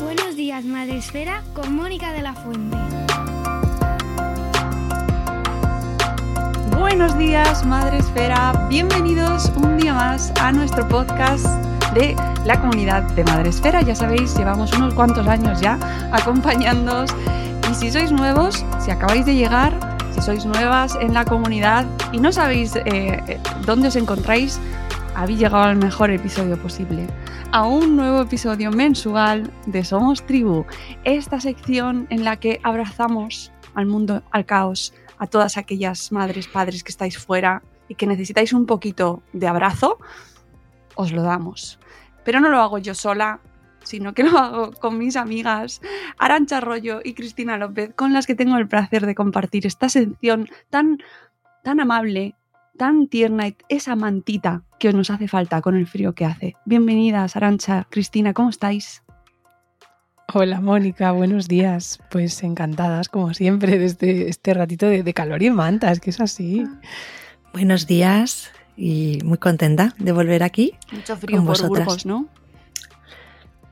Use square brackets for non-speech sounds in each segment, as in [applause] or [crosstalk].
Buenos días, Madre Esfera, con Mónica de la Fuente. Buenos días, Madre Esfera. Bienvenidos un día más a nuestro podcast de la comunidad de Madre Esfera. Ya sabéis, llevamos unos cuantos años ya acompañándoos. Y si sois nuevos, si acabáis de llegar, si sois nuevas en la comunidad y no sabéis eh, dónde os encontráis, habéis llegado al mejor episodio posible. A un nuevo episodio mensual de Somos Tribu, esta sección en la que abrazamos al mundo, al caos, a todas aquellas madres, padres que estáis fuera y que necesitáis un poquito de abrazo, os lo damos. Pero no lo hago yo sola, sino que lo hago con mis amigas Arancha Arroyo y Cristina López, con las que tengo el placer de compartir esta sección tan, tan amable, tan tierna y esa mantita que nos hace falta con el frío que hace. Bienvenidas, Arancha, Cristina, ¿cómo estáis? Hola Mónica, buenos días. Pues encantadas, como siempre, desde este ratito de, de calor y mantas, que es así. Buenos días y muy contenta de volver aquí. Mucho frío con por vosotras. Burgos, ¿no?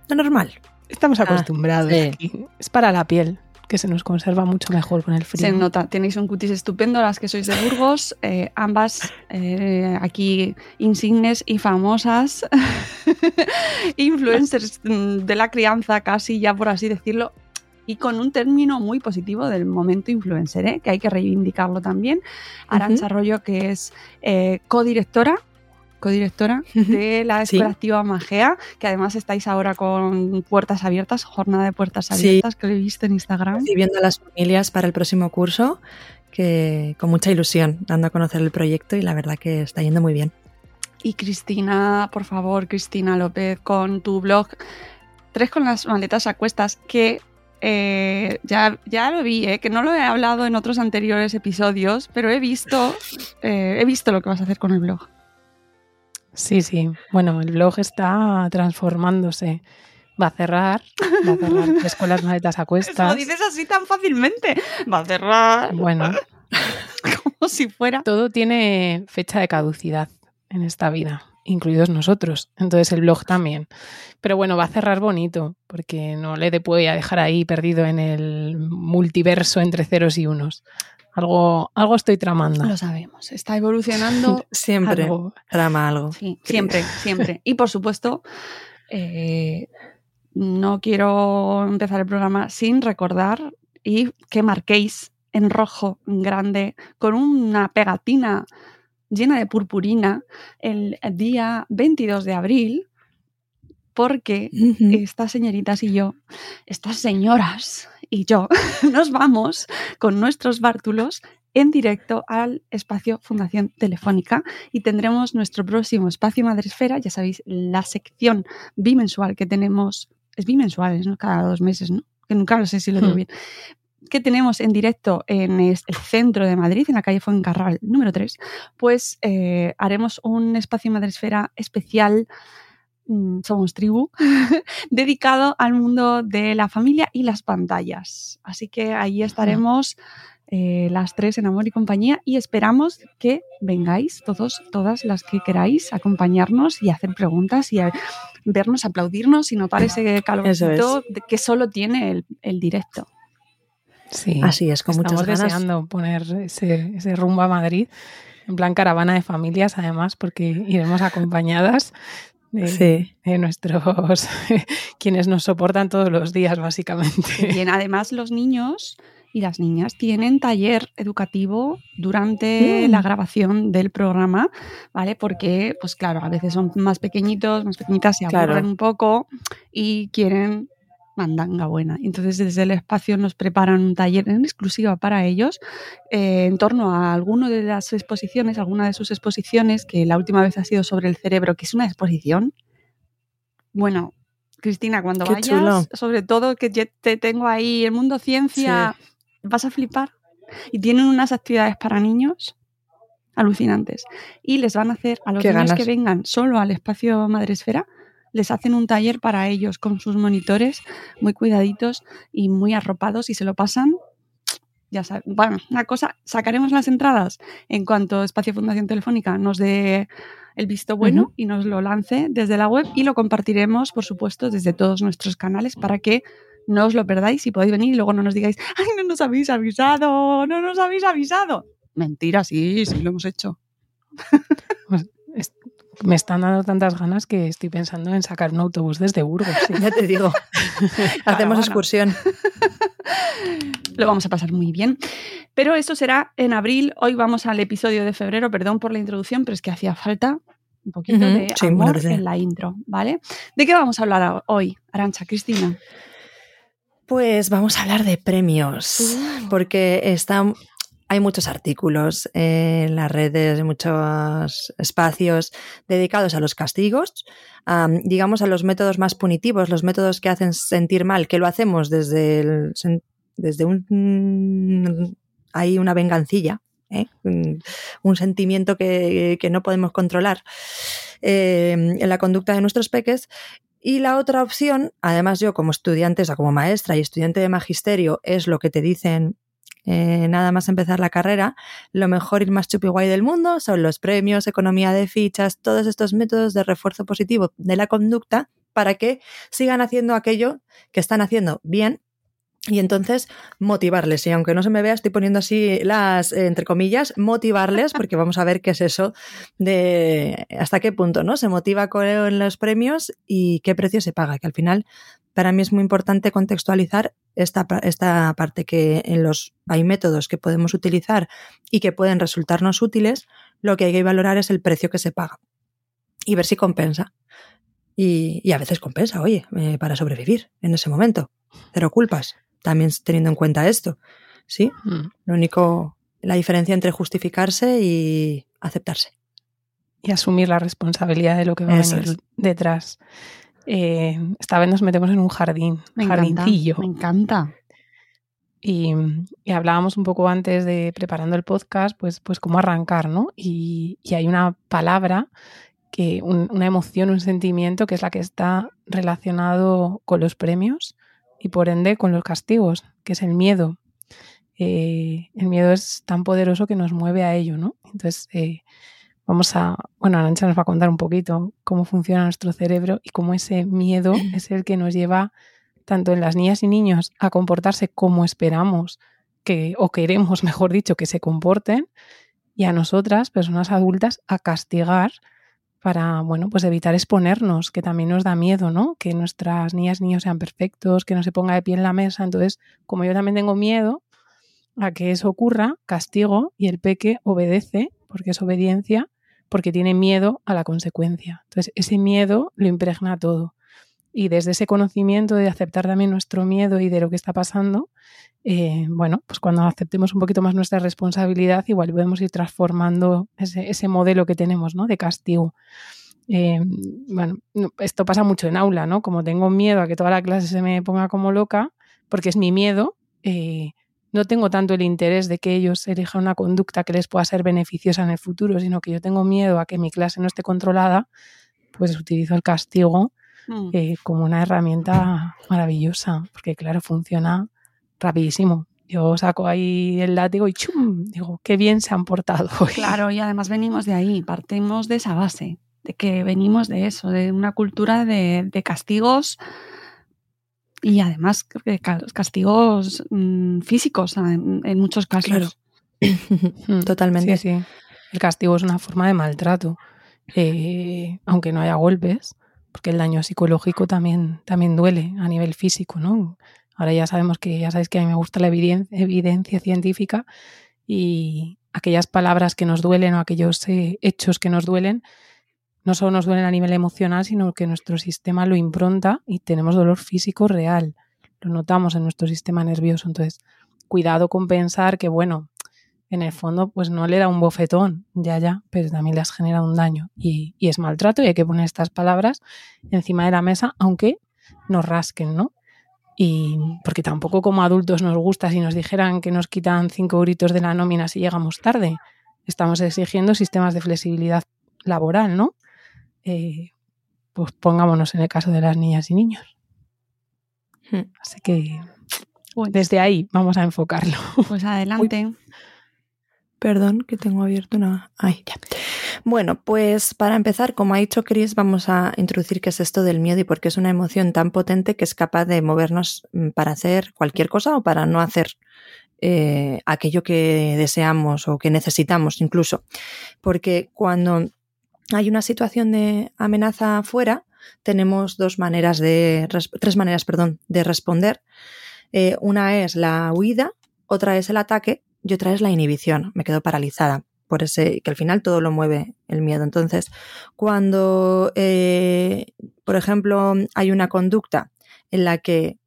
Lo normal. Estamos Ah, acostumbrados sí. aquí. Es para la piel, que se nos conserva mucho mejor con el frío. Se nota, tenéis un cutis estupendo, las que sois de Burgos, eh, ambas eh, aquí insignes y famosas, [laughs] influencers de la crianza casi, ya por así decirlo, y con un término muy positivo del momento influencer, ¿eh? que hay que reivindicarlo también. Arancha Arroyo, que es eh, codirectora codirectora de la [laughs] Sí. Escuela Activa Magea, que además estáis ahora con puertas abiertas, jornada de puertas Sí. abiertas, que lo he visto en Instagram. Recibiendo a las familias para el próximo curso, que con mucha ilusión, dando a conocer el proyecto y la verdad que está yendo muy bien. Y Cristina, por favor, Cristina López, con tu blog Tres con las maletas a cuestas, que eh, ya, ya lo vi, eh, que no lo he hablado en otros anteriores episodios, pero he visto, eh, he visto lo que vas a hacer con el blog. Sí, sí. Bueno, el blog está transformándose. Va a cerrar, va a cerrar [laughs] tres con las maletas a cuestas. lo dices así tan fácilmente. Va a cerrar Bueno, [laughs] como si fuera. todo tiene fecha de caducidad en esta vida, incluidos nosotros. Entonces el blog también. Pero bueno, va a cerrar bonito, porque no le voy a dejar ahí perdido en el multiverso entre ceros y unos. Algo, algo estoy tramando. Lo sabemos, está evolucionando. [laughs] Siempre Algo. trama algo. Sí, siempre, siempre. Y por supuesto, eh, no quiero empezar el programa sin recordar y que marquéis en rojo grande con una pegatina llena de purpurina el día 22 de abril, porque estas señoritas y yo, estas señoras y yo, [laughs] nos vamos con nuestros bártulos en directo al espacio Fundación Telefónica y tendremos nuestro próximo espacio Madresfera, ya sabéis, la sección bimensual que tenemos, es bimensual, es ¿no? cada dos meses, ¿no? Que nunca lo sé si lo digo Hmm. bien. que tenemos en directo en el centro de Madrid, en la calle Fuencarral número 3, pues eh, haremos un espacio Madresfera especial somos tribu, [laughs] dedicado al mundo de la familia y las pantallas. Así que ahí estaremos eh, las tres en Amor y Compañía y esperamos que vengáis todos, todas las que queráis acompañarnos y hacer preguntas y vernos, aplaudirnos y notar ese calorcito que solo tiene el, directo. Sí, así es, con estamos muchas ganas. deseando poner ese, ese rumbo a Madrid, en plan caravana de familias además, porque iremos acompañadas de, nuestros [laughs] quienes nos soportan todos los días, básicamente. Y además los niños y las niñas tienen taller educativo durante mm. la grabación del programa, ¿vale? Porque, pues claro, a veces son más pequeñitos, más pequeñitas, se aburren un poco y quieren mandanga buena. Entonces, desde el espacio nos preparan un taller en exclusiva para ellos eh, en torno a alguna de las exposiciones, alguna de sus exposiciones, que la última vez ha sido sobre el cerebro, que es una exposición. Bueno, Cristina, cuando vayas, sobre todo que te tengo ahí el mundo ciencia vas a flipar. Y tienen unas actividades para niños alucinantes. Y les van a hacer a los niños que vengan solo al espacio Madresfera, les hacen un taller para ellos con sus monitores muy cuidaditos y muy arropados y se lo pasan. Ya saben. Bueno, una cosa, sacaremos las entradas en cuanto Espacio Fundación Telefónica nos dé el visto bueno y nos lo lance desde la web y lo compartiremos, por supuesto, desde todos nuestros canales para que no os lo perdáis y podéis venir y luego no nos digáis, ay, no nos habéis avisado, no nos habéis avisado. Mentira, sí, sí lo hemos hecho. [laughs] Me están dando tantas ganas que estoy pensando en sacar un autobús desde Burgos. [laughs] Ya te digo, [laughs] hacemos excursión. Lo vamos a pasar muy bien. Pero eso será en abril. Hoy vamos al episodio de febrero. Perdón por la introducción, pero es que hacía falta un poquito de amor en la intro, ¿vale? ¿De qué vamos a hablar hoy, Arancha, Cristina? Pues vamos a hablar de premios, uh. porque están, hay muchos artículos en las redes, muchos espacios dedicados a los castigos, digamos a los métodos más punitivos, los métodos que hacen sentir mal, que lo hacemos desde, el, desde un... hay una vengancilla, ¿eh? un, sentimiento que, no podemos controlar eh, en la conducta de nuestros peques y la otra opción, además yo como estudiante, o sea, como maestra y estudiante de magisterio, es lo que te dicen eh, nada más empezar la carrera, lo mejor y más chupi guay del mundo son los premios, economía de fichas, todos estos métodos de refuerzo positivo de la conducta para que sigan haciendo aquello que están haciendo bien y entonces motivarles. Y aunque no se me vea, estoy poniendo así las, entre comillas, motivarles, porque [laughs] vamos a ver qué es eso de hasta qué punto ¿no? se motiva con los premios y qué precio se paga. Que al final, para mí es muy importante contextualizar esta, esta parte, que en los hay métodos que podemos utilizar y que pueden resultarnos útiles, lo que hay que valorar es el precio que se paga y ver si compensa. Y, y a veces compensa, oye, eh, para sobrevivir en ese momento. Cero culpas también teniendo en cuenta esto. ¿Sí? Mm. Lo único, la diferencia entre justificarse y aceptarse. Y asumir la responsabilidad de lo que va a venir detrás. Eh, esta vez nos metemos en un jardín, me jardincillo. me encanta. Y, hablábamos un poco antes de preparando el podcast, pues, pues cómo arrancar, ¿no? Y, hay una palabra, que una emoción, un sentimiento que es la que está relacionado con los premios y por ende con los castigos, que es el miedo. Eh, el miedo es tan poderoso que nos mueve a ello, ¿no? Entonces, eh, vamos a, bueno, Arancha nos va a contar un poquito cómo funciona nuestro cerebro y cómo ese miedo [clears throat] es el que nos lleva tanto en las niñas y niños a comportarse como esperamos que, o queremos, [laughs] mejor dicho, que se comporten, y a nosotras, personas adultas, a castigar para, bueno, pues evitar exponernos, que también nos da miedo, ¿no? Que nuestras niñas y niños sean perfectos, que no se ponga de pie en la mesa. Entonces, como yo también tengo miedo a que eso ocurra, castigo y el peque obedece, porque es obediencia, porque tiene miedo a la consecuencia. Entonces, ese miedo lo impregna todo. Y desde ese conocimiento de aceptar también nuestro miedo y de lo que está pasando, eh, bueno, pues cuando aceptemos un poquito más nuestra responsabilidad, igual podemos ir transformando ese, modelo que tenemos, ¿no? De castigo. Eh, bueno, esto pasa mucho en aula, ¿no? Como tengo miedo a que toda la clase se me ponga como loca, porque es mi miedo, eh, no tengo tanto el interés de que ellos elijan una conducta que les pueda ser beneficiosa en el futuro, sino que yo tengo miedo a que mi clase no esté controlada, pues utilizo el castigo mm. eh, como una herramienta maravillosa, porque claro, funciona rapidísimo. Yo saco ahí el látigo y ¡chum! Digo, qué bien se han portado Claro, y además venimos de ahí, partimos de esa base, de que venimos de eso, de una cultura de, castigos y además castigos mm, físicos en, muchos casos. Totalmente. Sí, sí. El castigo es una forma de maltrato, eh, aunque no haya golpes, porque el daño psicológico también, también duele a nivel físico, ¿no? Ahora ya sabemos que, ya sabéis que a mí me gusta la evidencia, científica y aquellas palabras que nos duelen o aquellos eh, hechos que nos duelen, no solo nos duelen a nivel emocional, sino que nuestro sistema lo impronta y tenemos dolor físico real. Lo notamos en nuestro sistema nervioso. Entonces, cuidado con pensar que, bueno, en el fondo, pues no le da un bofetón, ya, ya, pero también le has generado un daño. Y, y es maltrato y hay que poner estas palabras encima de la mesa, aunque nos rasquen, ¿no? Y porque tampoco como adultos nos gusta si nos dijeran que nos quitan cinco gritos de la nómina si llegamos tarde. Estamos exigiendo sistemas de flexibilidad laboral, ¿no? Eh, pues pongámonos en el caso de las niñas y niños. Hmm. Así que desde ahí vamos a enfocarlo. Pues [laughs] adelante. Perdón, que tengo abierto una. Ay, ya. Bueno, pues para empezar, como ha dicho Chris, vamos a introducir qué es esto del miedo y por qué es una emoción tan potente que es capaz de movernos mm, para hacer cualquier cosa o para no hacer eh, aquello que deseamos o que necesitamos incluso. Porque cuando hay una situación de amenaza afuera, tenemos dos maneras de, tres maneras, perdón, de responder. Eh, una es la huida, otra es el ataque y otra es la inhibición. Me quedo paralizada por ese, que al final todo lo mueve el miedo. Entonces, cuando, eh, por ejemplo, hay una conducta en la que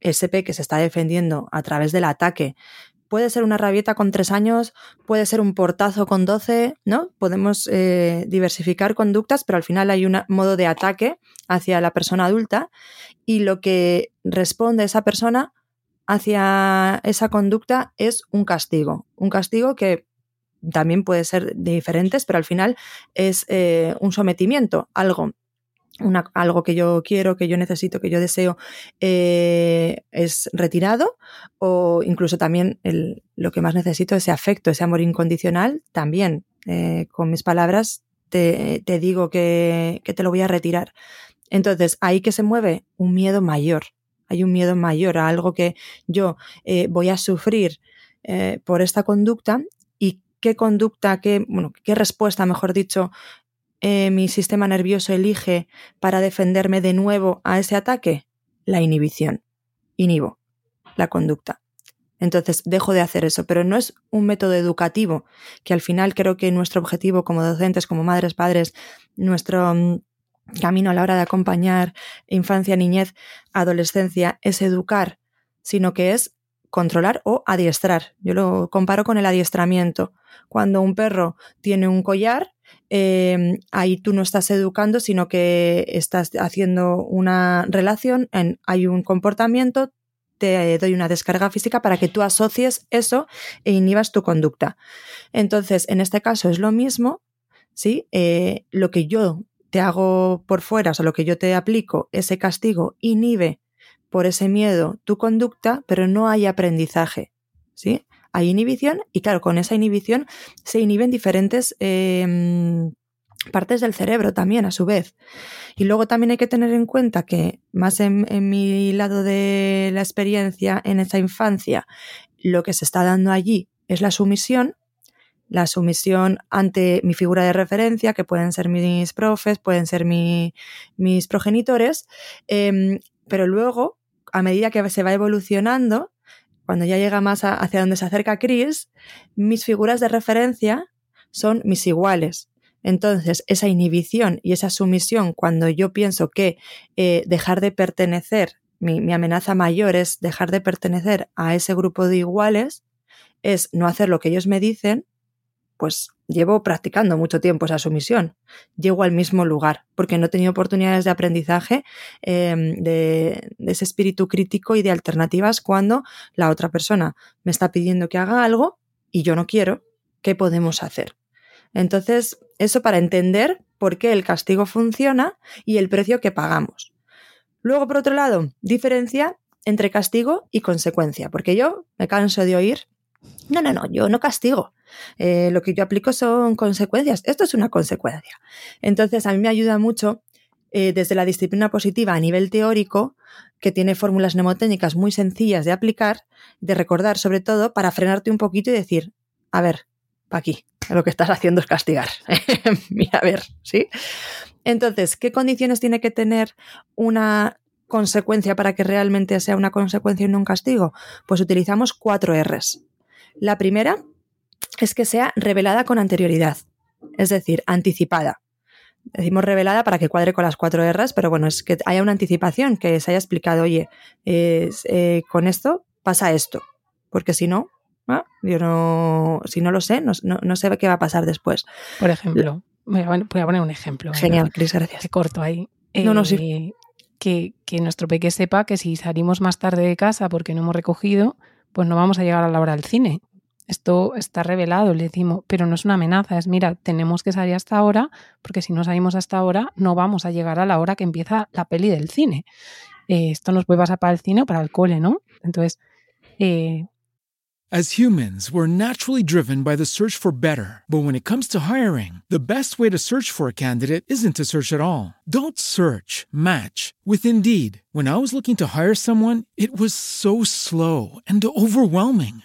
SP que se está defendiendo a través del ataque puede ser una rabieta con tres años, puede ser un portazo con doce, ¿no? Podemos eh, diversificar conductas, pero al final hay un modo de ataque hacia la persona adulta y lo que responde esa persona hacia esa conducta es un castigo. Un castigo que también puede ser diferentes, pero al final es eh, un sometimiento, algo. algo que yo quiero, que yo necesito, que yo deseo, eh, es retirado o incluso también lo que más necesito, ese afecto, ese amor incondicional, también eh, con mis palabras te, digo que, te lo voy a retirar. Entonces, ahí que se mueve un miedo mayor, hay un miedo mayor a algo que yo voy a sufrir por esta conducta qué conducta, qué, bueno, qué respuesta, mejor dicho, eh, mi sistema nervioso elige para defenderme de nuevo a ese ataque? La inhibición. Inhibo la conducta. Entonces dejo de hacer eso, pero no es un método educativo, que al final creo que nuestro objetivo como docentes, como madres, padres, nuestro mm, camino a la hora de acompañar infancia, niñez, adolescencia, es educar, sino que es controlar o adiestrar. Yo lo comparo con el adiestramiento. Cuando un perro tiene un collar, em, ahí tú no estás educando, sino que estás haciendo una relación, en, hay un comportamiento, te doy una descarga física para que tú asocies eso e inhibas tu conducta. Entonces, en este caso es lo mismo, ¿sí? Eh, lo que yo te hago por fuera, o sea, lo que yo te aplico, ese castigo inhibe por ese miedo tu conducta, pero no hay aprendizaje, ¿sí? Hay inhibición y claro, con esa inhibición se inhiben diferentes em, partes del cerebro también a su vez. Y luego también hay que tener en cuenta que más en, en mi lado de la experiencia, en esa infancia, lo que se está dando allí es la sumisión, la sumisión ante mi figura de referencia, que pueden ser mis profes, pueden ser mis progenitores, em, pero luego a medida que se va evolucionando, cuando ya llega más hacia donde se acerca Chris, mis figuras de referencia son mis iguales. Entonces, esa inhibición y esa sumisión, cuando yo pienso que eh, dejar de pertenecer, mi, mi amenaza mayor es dejar de pertenecer a ese grupo de iguales, es no hacer lo que ellos me dicen, pues llevo practicando mucho tiempo esa sumisión. Llego al mismo lugar porque no he tenido oportunidades de aprendizaje em, de, de, ese espíritu crítico y de alternativas cuando la otra persona me está pidiendo que haga algo y yo no quiero. ¿Qué podemos hacer? Entonces, eso para entender por qué el castigo funciona y el precio que pagamos. Luego, por otro lado, diferencia entre castigo y consecuencia, porque yo me canso de oír, no, no, no, yo no castigo. Eh, lo que yo aplico son consecuencias. Esto es una consecuencia. Entonces, a mí me ayuda mucho eh, desde la disciplina positiva a nivel teórico, que tiene fórmulas mnemotécnicas muy sencillas de aplicar, de recordar sobre todo, para frenarte un poquito y decir, a ver, pa' aquí, lo que estás haciendo es castigar. [laughs] Mira, a ver, ¿sí? Entonces, ¿qué condiciones tiene que tener una consecuencia para que realmente sea una consecuencia y no un castigo? Pues utilizamos cuatro R's. La primera es que sea revelada con anterioridad, es decir, anticipada. Decimos revelada para que cuadre con las cuatro R's, pero bueno, es que haya una anticipación, que se haya explicado, oye, eh, con esto pasa esto, porque si no, ¿ah? yo no, si no lo sé, no, no, sé qué va a pasar después. Por ejemplo, voy a, poner un ejemplo. Genial, Cris, gracias. Te corto ahí. no, no, sí. Eh, que, que nuestro peque sepa que si salimos más tarde de casa porque no hemos recogido, pues no vamos a llegar a la hora del cine. Esto está revelado, le decimos, pero no es una amenaza, es mira, tenemos que salir hasta ahora, porque si no salimos hasta ahora, no vamos a llegar a la hora que empieza la peli del cine. Eh, esto nos puede pasar para el cine o para el cole, ¿no? Entonces, eh, As humans, we're naturally driven by the search for better. But when it comes to hiring, the best way to search for a candidate isn't to search at all. Don't search, match with Indeed. When I was looking to hire someone, it was so slow and overwhelming.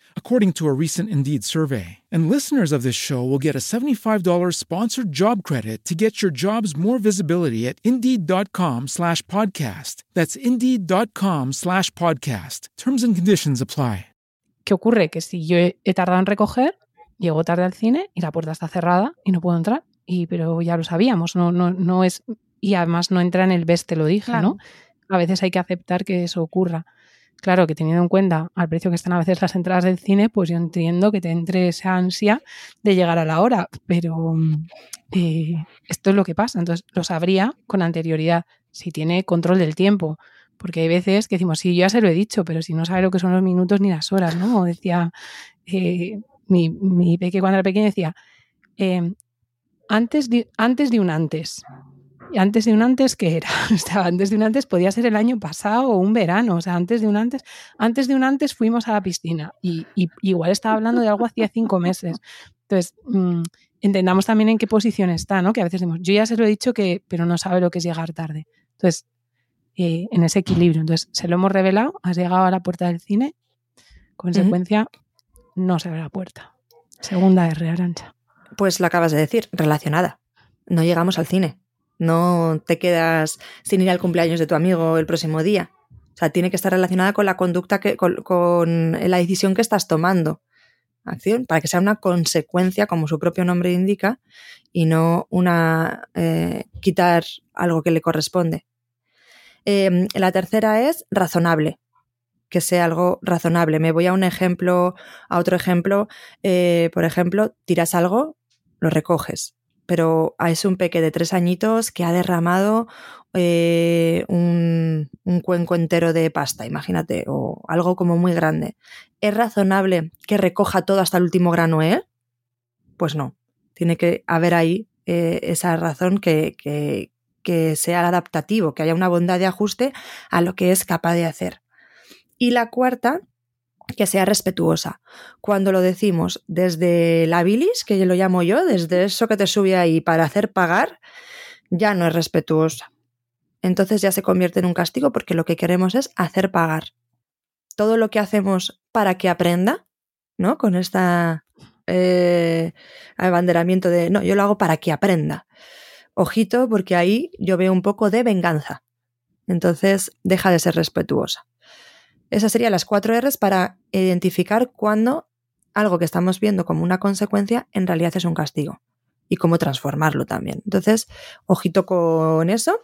according to a recent Indeed survey. And listeners of this show will get a $75 sponsored job credit to get your jobs more visibility at Indeed.com slash podcast. That's Indeed.com slash podcast. Terms and conditions apply. ¿Qué ocurre? Que si yo he, tardado en recoger, llego tarde al cine y la puerta está cerrada y no puedo entrar. Y, pero ya lo sabíamos, no, no, no es. Y además no entra en el best, te lo dije, ¿no? A veces hay que aceptar que eso ocurra. Claro que teniendo en cuenta al precio que están a veces las entradas del cine, pues yo entiendo que te entre esa ansia de llegar a la hora, pero eh, esto es lo que pasa. Entonces lo sabría con anterioridad, si tiene control del tiempo. Porque hay veces que decimos, sí, yo ya se lo he dicho, pero si no sabe lo que son los minutos ni las horas, ¿no? decía eh, mi, peque cuando era pequeño, decía, eh, antes, antes de un antes. ¿Y antes de un antes qué era? [laughs] O sea, antes de un antes podía ser el año pasado o un verano. O sea, antes de un antes, antes de un antes fuimos a la piscina. Y, igual estaba hablando de algo hacía cinco meses. Entonces, mm, entendamos también en qué posición está, ¿no? Que a veces decimos, yo ya se lo he dicho que, pero no sabe lo que es llegar tarde. Entonces, eh, en ese equilibrio. Entonces, se lo hemos revelado, has llegado a la puerta del cine, consecuencia, no se abre la puerta. Segunda R, Arancha. Pues lo acabas de decir, relacionada. No llegamos al cine. No te quedas sin ir al cumpleaños de tu amigo el próximo día. O sea, tiene que estar relacionada con la conducta que, con, la decisión que estás tomando. Acción, para que sea una consecuencia, como su propio nombre indica, y no una eh, quitar algo que le corresponde. Em, la tercera es razonable, que sea algo razonable. Me voy a un ejemplo, a otro ejemplo. Eh, por ejemplo, tiras algo, lo recoges, pero es un peque de tres añitos que ha derramado eh, un, cuenco entero de pasta, imagínate, o algo como muy grande. ¿Es razonable que recoja todo hasta el último grano él? Pues no. Tiene que haber ahí eh, esa razón que, que sea adaptativo, que haya una bondad de ajuste a lo que es capaz de hacer. Y la cuarta, que sea respetuosa. Cuando lo decimos desde la bilis, que lo llamo yo, desde eso que te sube ahí para hacer pagar, ya no es respetuosa. Entonces ya se convierte en un castigo porque lo que queremos es hacer pagar. Todo lo que hacemos para que aprenda, ¿no? Con esta eh, abanderamiento de, no, yo lo hago para que aprenda. Ojito, porque ahí yo veo un poco de venganza. Entonces, deja de ser respetuosa. Esas serían las cuatro R's para identificar cuándo algo que estamos viendo como una consecuencia en realidad es un castigo y cómo transformarlo también. Entonces, ojito con eso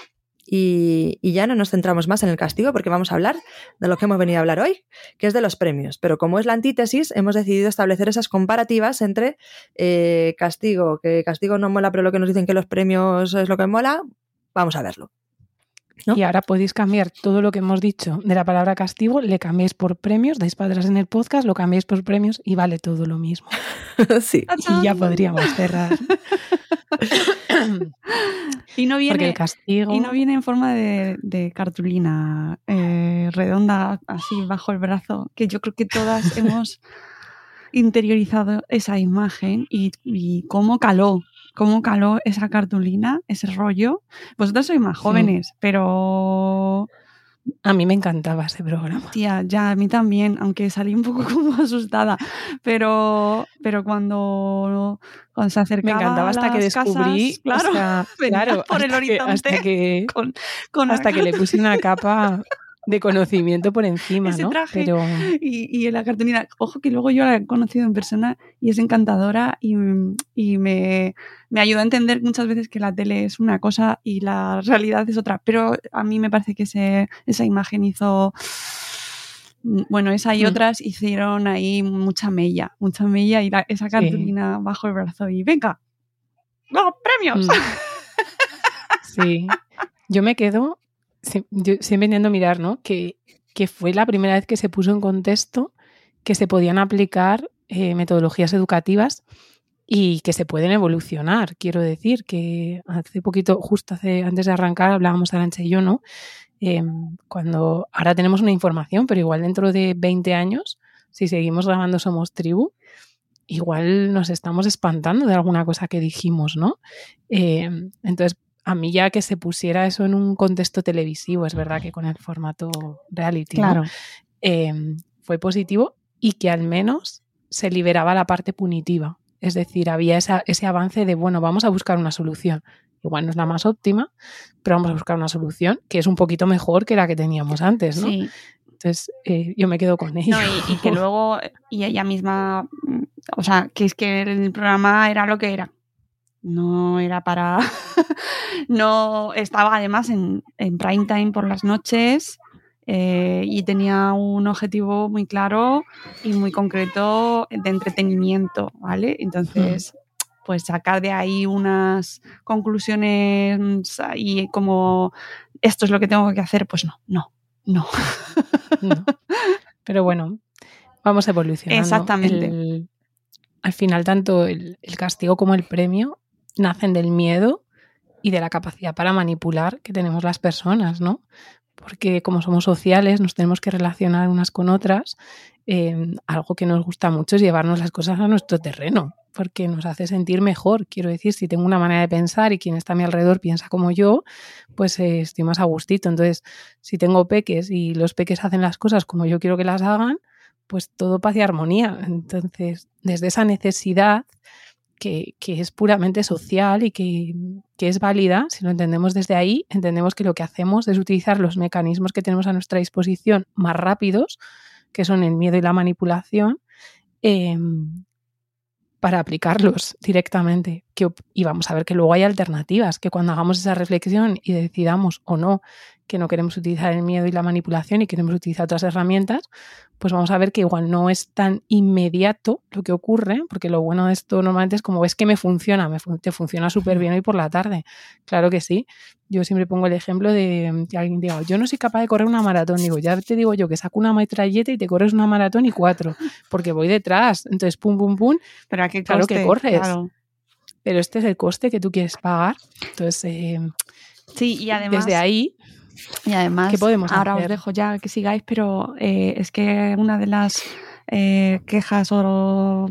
y, ya no nos centramos más en el castigo porque vamos a hablar de lo que hemos venido a hablar hoy, que es de los premios. Pero como es la antítesis, hemos decidido establecer esas comparativas entre eh, castigo, que castigo no mola, pero lo que nos dicen que los premios es lo que mola, vamos a verlo. Y ahora podéis cambiar todo lo que hemos dicho de la palabra castigo, le cambiéis por premios, dais padres en el podcast, lo cambiéis por premios y vale todo lo mismo. [laughs] sí. Y ya podríamos cerrar. y no viene, el castigo... Y no viene en forma de, cartulina eh, redonda, así bajo el brazo, que yo creo que todas [laughs] hemos interiorizado esa imagen y, y cómo caló cómo caló esa cartulina, ese rollo. Vosotros sois más jóvenes, pero... A mí me encantaba ese programa. Tía, ya, a mí también, aunque salí un poco [laughs] como asustada, pero, pero cuando, cuando se acercaba Me encantaba hasta que descubrí, claro, [laughs] claro por el horizonte hasta que, hasta que le [laughs] puse una capa de conocimiento por encima, Ese ¿no? Traje y, y, en la cartulina, ojo que luego yo la he conocido en persona y es encantadora y, y me, me ayuda a entender muchas veces que la tele es una cosa y la realidad es otra, pero a mí me parece que ese, esa imagen hizo... Bueno, esa y mm. otras hicieron ahí mucha mella, mucha mella y esa cartulina bajo el brazo y venga, ¡los premios! Mm. [laughs] Sí, yo me quedo yo siempre intento mirar, ¿no? Que, que, fue la primera vez que se puso en contexto que se podían aplicar eh, metodologías educativas y que se pueden evolucionar. Quiero decir que hace poquito, justo hace, antes de arrancar, hablábamos Arancha y yo, ¿no? Em, cuando ahora tenemos una información, pero igual dentro de 20 años, si seguimos grabando Somos Tribu, igual nos estamos espantando de alguna cosa que dijimos, ¿no? Em, entonces, a mí ya que se pusiera eso en un contexto televisivo, es verdad que con el formato reality, claro. Em, fue positivo y que al menos se liberaba la parte punitiva. Es decir, había ese avance de, bueno, vamos a buscar una solución. Igual no es la más óptima, pero vamos a buscar una solución que es un poquito mejor que la que teníamos antes, ¿no? Sí. Entonces, eh, yo me quedo con ella. y, que luego, y ella misma, o sea, que es que el programa era lo que era no era para... [laughs] no estaba además en, en, prime time por las noches eh, y tenía un objetivo muy claro y muy concreto de entretenimiento, ¿vale? Entonces, pues sacar de ahí unas conclusiones y como esto es lo que tengo que hacer, pues no, no, no. Pero bueno, vamos evolucionando. Exactamente. al final, tanto el, el castigo como el premio nacen del miedo y de la capacidad para manipular que tenemos las personas, ¿no? Porque como somos sociales, nos tenemos que relacionar unas con otras. Em, algo que nos gusta mucho es llevarnos las cosas a nuestro terreno, porque nos hace sentir mejor. Quiero decir, si tengo una manera de pensar y quien está a mi alrededor piensa como yo, pues eh, estoy más a gustito. Entonces, si tengo peques y los peques hacen las cosas como yo quiero que las hagan, pues todo paz y armonía. Entonces, desde esa necesidad que, es puramente social y que, es válida, si lo entendemos desde ahí, entendemos que lo que hacemos es utilizar los mecanismos que tenemos a nuestra disposición más rápidos, que son el miedo y la manipulación, em, para aplicarlos directamente. y vamos a ver que luego hay alternativas, que cuando hagamos esa reflexión y decidamos o no que no queremos utilizar el miedo y la manipulación y queremos utilizar otras herramientas, pues vamos a ver que igual no es tan inmediato lo que ocurre, porque lo bueno de esto normalmente es como ves que me funciona, me te funciona súper bien hoy por la tarde. Claro que sí. Yo siempre pongo el ejemplo de que alguien diga, yo no soy capaz de correr una maratón. Digo, ya te digo yo que saco una metralleta y te corres una maratón y cuatro, [laughs] porque voy detrás. Entonces, pum, pum, pum. Pero aquí claro que corres. Pero este es el coste que tú quieres pagar. Entonces, eh, sí, y además. Desde ahí y además, podemos ahora os dejo ya que sigáis, pero eh, es que una de las eh, quejas o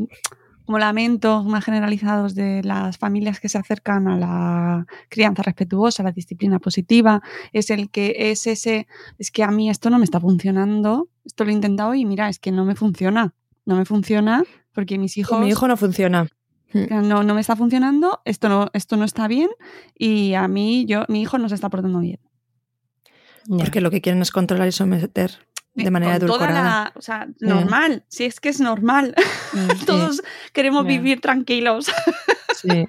como lamentos más generalizados de las familias que se acercan a la crianza respetuosa, a la disciplina positiva, es el que es ese, es que a mí esto no me está funcionando, esto lo he intentado y mira, es que no me funciona, no me funciona porque mis hijos... Mi hijo no funciona. No, no me está funcionando, esto no, esto no está bien y a mí, yo, mi hijo no se está portando bien. Porque lo que quieren es controlar y someter de manera Con toda la- o sea, normal, si es que es normal. [laughs] Todos queremos vivir tranquilos. [laughs] Sí.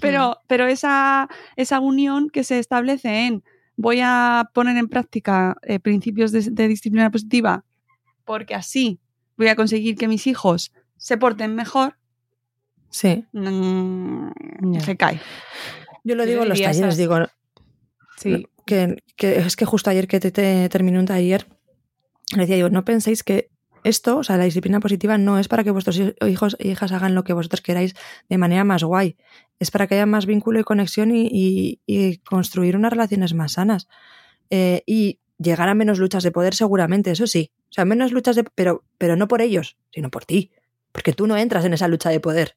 Pero, pero esa, esa unión que se establece en voy a poner en práctica eh, principios de, de disciplina positiva porque así voy a conseguir que mis hijos se porten mejor, sí. mm, se cae. Yo lo digo en los talleres, esas- digo, Sí, que, que es que justo ayer que te, te terminé un taller, le decía yo, no penséis que esto, o sea, la disciplina positiva no es para que vuestros hi- hijos e hijas hagan lo que vosotros queráis de manera más guay, es para que haya más vínculo y conexión y, y- y construir unas relaciones más sanas. Eh, y llegar a menos luchas de poder seguramente, eso sí. O sea, menos luchas de... Pero, pero no por ellos, sino por ti. Porque tú no entras en esa lucha de poder.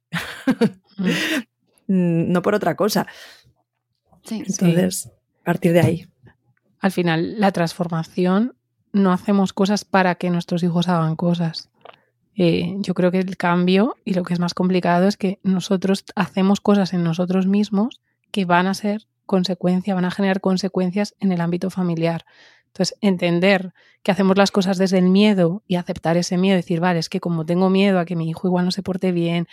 Mm, [laughs] no por otra cosa. Sí. Entonces, partir de ahí. al final la transformación no hacemos cosas para que nuestros hijos hagan cosas. Eh, yo creo que el cambio y lo que es más complicado es que nosotros hacemos cosas en nosotros mismos que van a ser consecuencia, van a generar consecuencias en el ámbito familiar. Entonces, entender que hacemos las cosas desde el miedo y aceptar ese miedo, decir, vale, es que como tengo miedo a que mi hijo igual no se porte bien,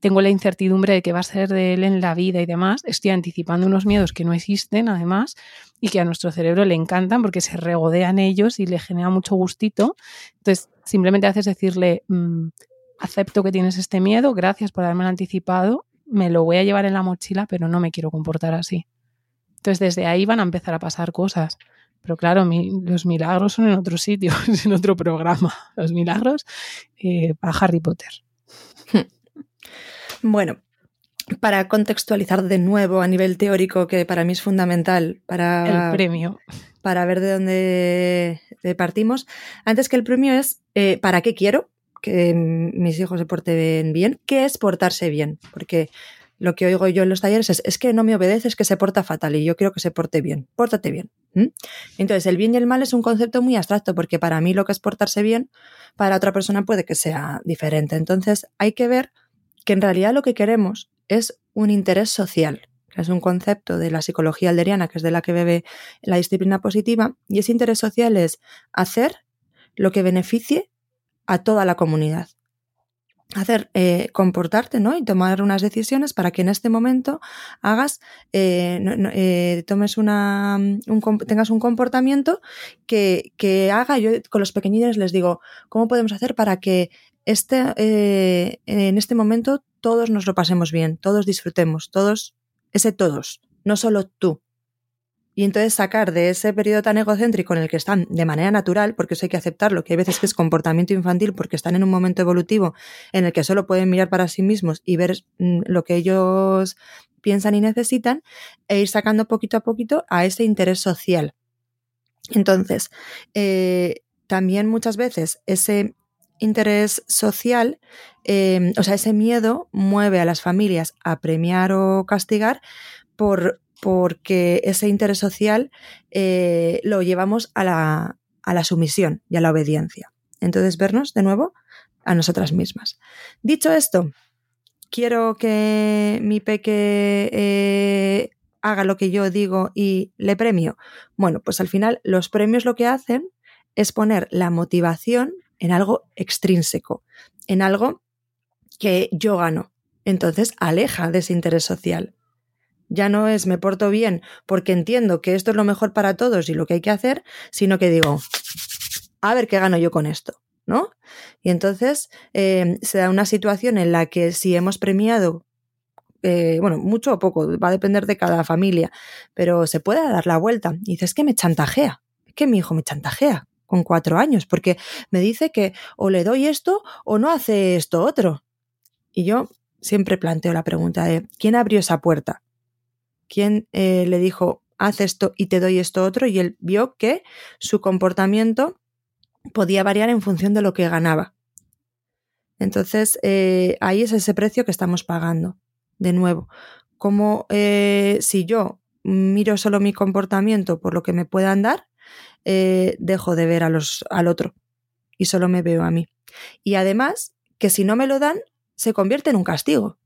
tengo la incertidumbre de qué va a ser de él en la vida y demás, estoy anticipando unos miedos que no existen, además, y que a nuestro cerebro le encantan porque se regodean ellos y le genera mucho gustito. Entonces, simplemente haces decirle, mm, acepto que tienes este miedo, gracias por haberme anticipado, me lo voy a llevar en la mochila, pero no me quiero comportar así. Entonces, desde ahí van a empezar a pasar cosas. Pero claro, mi- los milagros son en otro sitio, [laughs] es en otro programa. Los milagros eh, para Harry Potter. [laughs] Bueno, para contextualizar de nuevo a nivel teórico, que para mí es fundamental para, El premio. para ver de dónde partimos, antes que el premio es eh, ¿para qué quiero que mis hijos se porten bien? ¿Qué es portarse bien? Porque lo que oigo yo en los talleres es, es que no me obedece, es que se porta fatal y yo quiero que se porte bien. Pórtate bien. Entonces, el bien y el mal es un concepto muy abstracto porque para mí lo que es portarse bien, para otra persona puede que sea diferente. Entonces, hay que ver que en realidad lo que queremos es un interés social, es un concepto de la psicología alderiana, que es de la que bebe la disciplina positiva, y ese interés social es hacer lo que beneficie a toda la comunidad. Hacer, eh, comportarte, ¿no? Y tomar unas decisiones para que en este momento hagas, eh, eh, tomes una, un com- tengas un comportamiento que, que haga, yo con los pequeñines les digo, ¿cómo podemos hacer para que este, eh, en este momento todos nos lo pasemos bien, todos disfrutemos, todos, ese todos, no solo tú. Y entonces sacar de ese periodo tan egocéntrico en el que están de manera natural, porque eso hay que aceptarlo, que hay veces que es comportamiento infantil porque están en un momento evolutivo en el que solo pueden mirar para sí mismos y ver mm, lo que ellos piensan y necesitan, e ir sacando poquito a poquito a ese interés social. Entonces, eh, también muchas veces ese interés social, eh, o sea, ese miedo mueve a las familias a premiar o castigar por, porque ese interés social eh, lo llevamos a la, a la sumisión y a la obediencia. Entonces, vernos de nuevo a nosotras mismas. Dicho esto, quiero que mi peque eh, haga lo que yo digo y le premio. Bueno, pues al final los premios lo que hacen es poner la motivación en algo extrínseco, en algo que yo gano. Entonces aleja de ese interés social. Ya no es me porto bien porque entiendo que esto es lo mejor para todos y lo que hay que hacer, sino que digo, a ver qué gano yo con esto, ¿no? Y entonces eh, se da una situación en la que si hemos premiado, eh, bueno, mucho o poco, va a depender de cada familia, pero se puede dar la vuelta. Y dices, es que me chantajea, es que mi hijo me chantajea con cuatro años, porque me dice que o le doy esto o no hace esto otro. Y yo siempre planteo la pregunta de, ¿quién abrió esa puerta? ¿Quién eh, le dijo, haz esto y te doy esto otro? Y él vio que su comportamiento podía variar en función de lo que ganaba. Entonces, eh, ahí es ese precio que estamos pagando. De nuevo, como eh, si yo miro solo mi comportamiento por lo que me puedan dar, dejo de ver a los, al otro y solo me veo a mí. Y además, que si no me lo dan, se convierte en un castigo.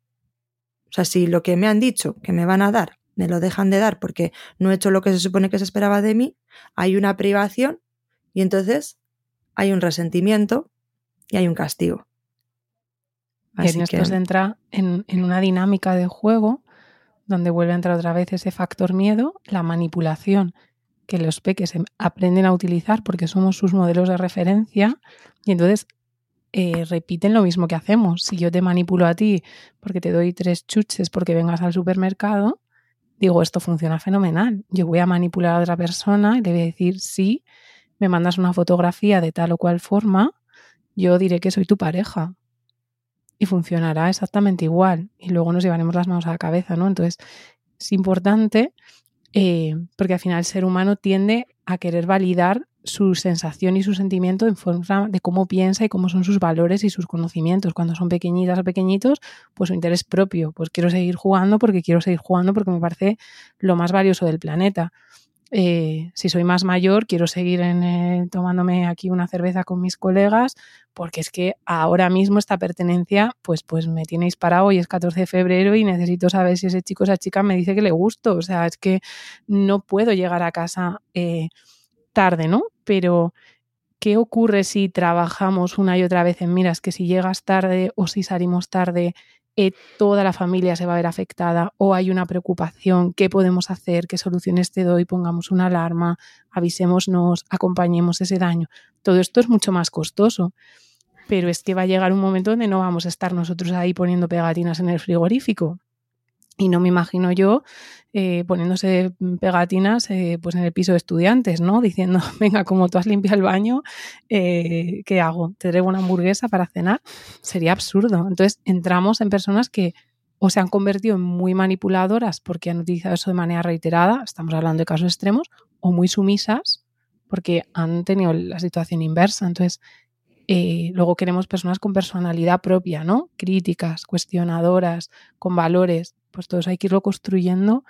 O sea, si lo que me han dicho que me van a dar, me lo dejan de dar porque no he hecho lo que se supone que se esperaba de mí, hay una privación y entonces hay un resentimiento y hay un castigo. Así y esto se entra en, en una dinámica de juego donde vuelve a entrar otra vez ese factor miedo, la manipulación que los peques em, aprenden a utilizar porque somos sus modelos de referencia y entonces eh, repiten lo mismo que hacemos. Si yo te manipulo a ti porque te doy tres chuches porque vengas al supermercado, digo, esto funciona fenomenal. Yo voy a manipular a otra persona y le voy a decir, sí, me mandas una fotografía de tal o cual forma, yo diré que soy tu pareja. Y funcionará exactamente igual. Y luego nos llevaremos las manos a la cabeza, ¿no? Entonces, es importante eh, porque al final el ser humano tiende a querer validar su sensación y su sentimiento en forma de cómo piensa y cómo son sus valores y sus conocimientos. Cuando son pequeñitas o pequeñitos, pues su interés propio. Pues quiero seguir jugando porque quiero seguir jugando porque me parece lo más valioso del planeta. Eh, si soy más mayor, quiero seguir en, tomándome aquí una cerveza con mis colegas, porque es que ahora mismo esta pertenencia, pues, pues me tiene disparado y es 14 de febrero y necesito saber si ese chico o esa chica me dice que le gusto. O sea, es que no puedo llegar a casa eh, tarde, ¿no? Pero ¿qué ocurre si trabajamos una y otra vez en miras que si llegas tarde o si salimos tarde eh, toda la familia se va a ver afectada o hay una preocupación, ¿qué podemos hacer? ¿Qué soluciones te doy? Pongamos una alarma, avisémonos, acompañemos ese daño. Todo esto es mucho más costoso, pero es que va a llegar un momento donde no vamos a estar nosotros ahí poniendo pegatinas en el frigorífico. Y no me imagino yo eh, poniéndose pegatinas eh, pues en el piso de estudiantes, ¿no? [laughs] Diciendo, venga, como tú has limpiado el baño, eh, ¿qué hago? ¿Te traigo una hamburguesa para cenar? Sería absurdo. Entonces entramos en personas que o se han convertido en muy manipuladoras porque han utilizado eso de manera reiterada, estamos hablando de casos extremos, o muy sumisas porque han tenido la situación inversa. Entonces, luego queremos personas con personalidad propia, ¿no? Críticas, cuestionadoras, con valores pues todo eso hay que irlo construyendo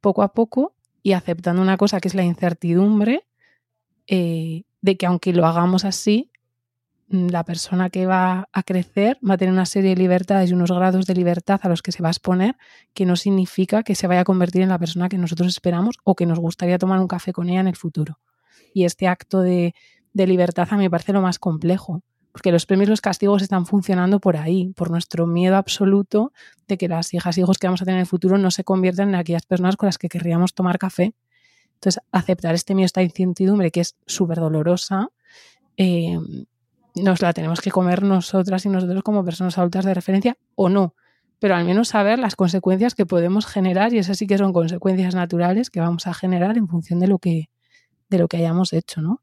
poco a poco y aceptando una cosa que es la incertidumbre eh, de que aunque lo hagamos así, mm, la persona que va a crecer va a tener una serie de libertades y unos grados de libertad a los que se va a exponer, que no significa que se vaya a convertir en la persona que nosotros esperamos o que nos gustaría tomar un café con ella en el futuro. Y este acto de, de libertad a mí me parece lo más complejo, porque los premios los castigos están funcionando por ahí, por nuestro miedo absoluto de que las hijas y hijos que vamos a tener en el futuro no se conviertan en aquellas personas con las que querríamos tomar café. Entonces, aceptar este miedo, esta incertidumbre que es súper dolorosa, eh, nos la tenemos que comer nosotras y nosotros como personas adultas de referencia o no, pero al menos saber las consecuencias que podemos generar y esas sí que son consecuencias naturales que vamos a generar en función de lo que, de lo que hayamos hecho, ¿no?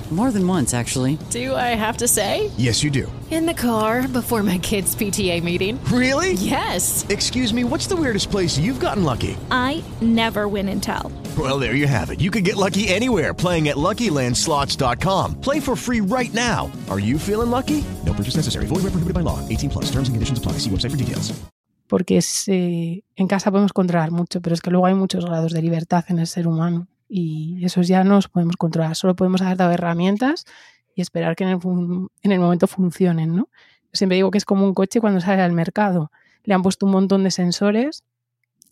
More than once, actually. Do I have to say? Yes, you do. In the car before my kids' PTA meeting. Really? Yes. Excuse me, what's the weirdest place you've gotten lucky? I never win and tell. Well, there you have it. You can get lucky anywhere playing at LuckyLandSlots.com. Play for free right now. Are you feeling lucky? No purchase necessary. Void where prohibited by law. 18 plus. Terms and conditions apply. See website for details. Porque es, eh, en casa podemos controlar mucho, pero es que luego hay muchos grados de libertad en el ser humano. Y esos ya no los podemos controlar, solo podemos haber dado herramientas y esperar que en el, en el momento funcionen, ¿no? Siempre digo que es como un coche cuando sale al mercado. Le han puesto un montón de sensores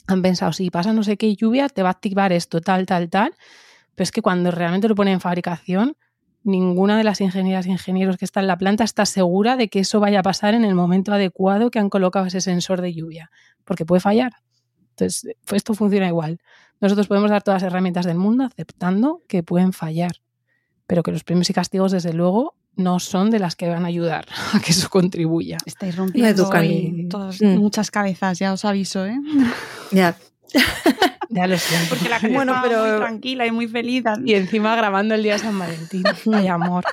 han pensado, si pasa no sé qué lluvia, te va a activar esto, tal, tal, tal. Pero es que cuando realmente lo ponen en fabricación, ninguna de las ingenieras e ingenieros que están en la planta está segura de que eso vaya a pasar en el momento adecuado que han colocado ese sensor de lluvia, porque puede fallar. Entonces, pues esto funciona igual. Nosotros podemos dar todas las herramientas del mundo aceptando que pueden fallar, pero que los premios y castigos, desde luego, no son de las que van a ayudar [laughs] a que eso contribuya. Estáis rompiendo todas, Mm. muchas cabezas, ya os aviso, ¿eh? [laughs] Ya. [laughs] Ya lo siento. Porque la gente Bueno, pero- muy tranquila y muy feliz. Y encima grabando el día de San Valentín. Ay, amor.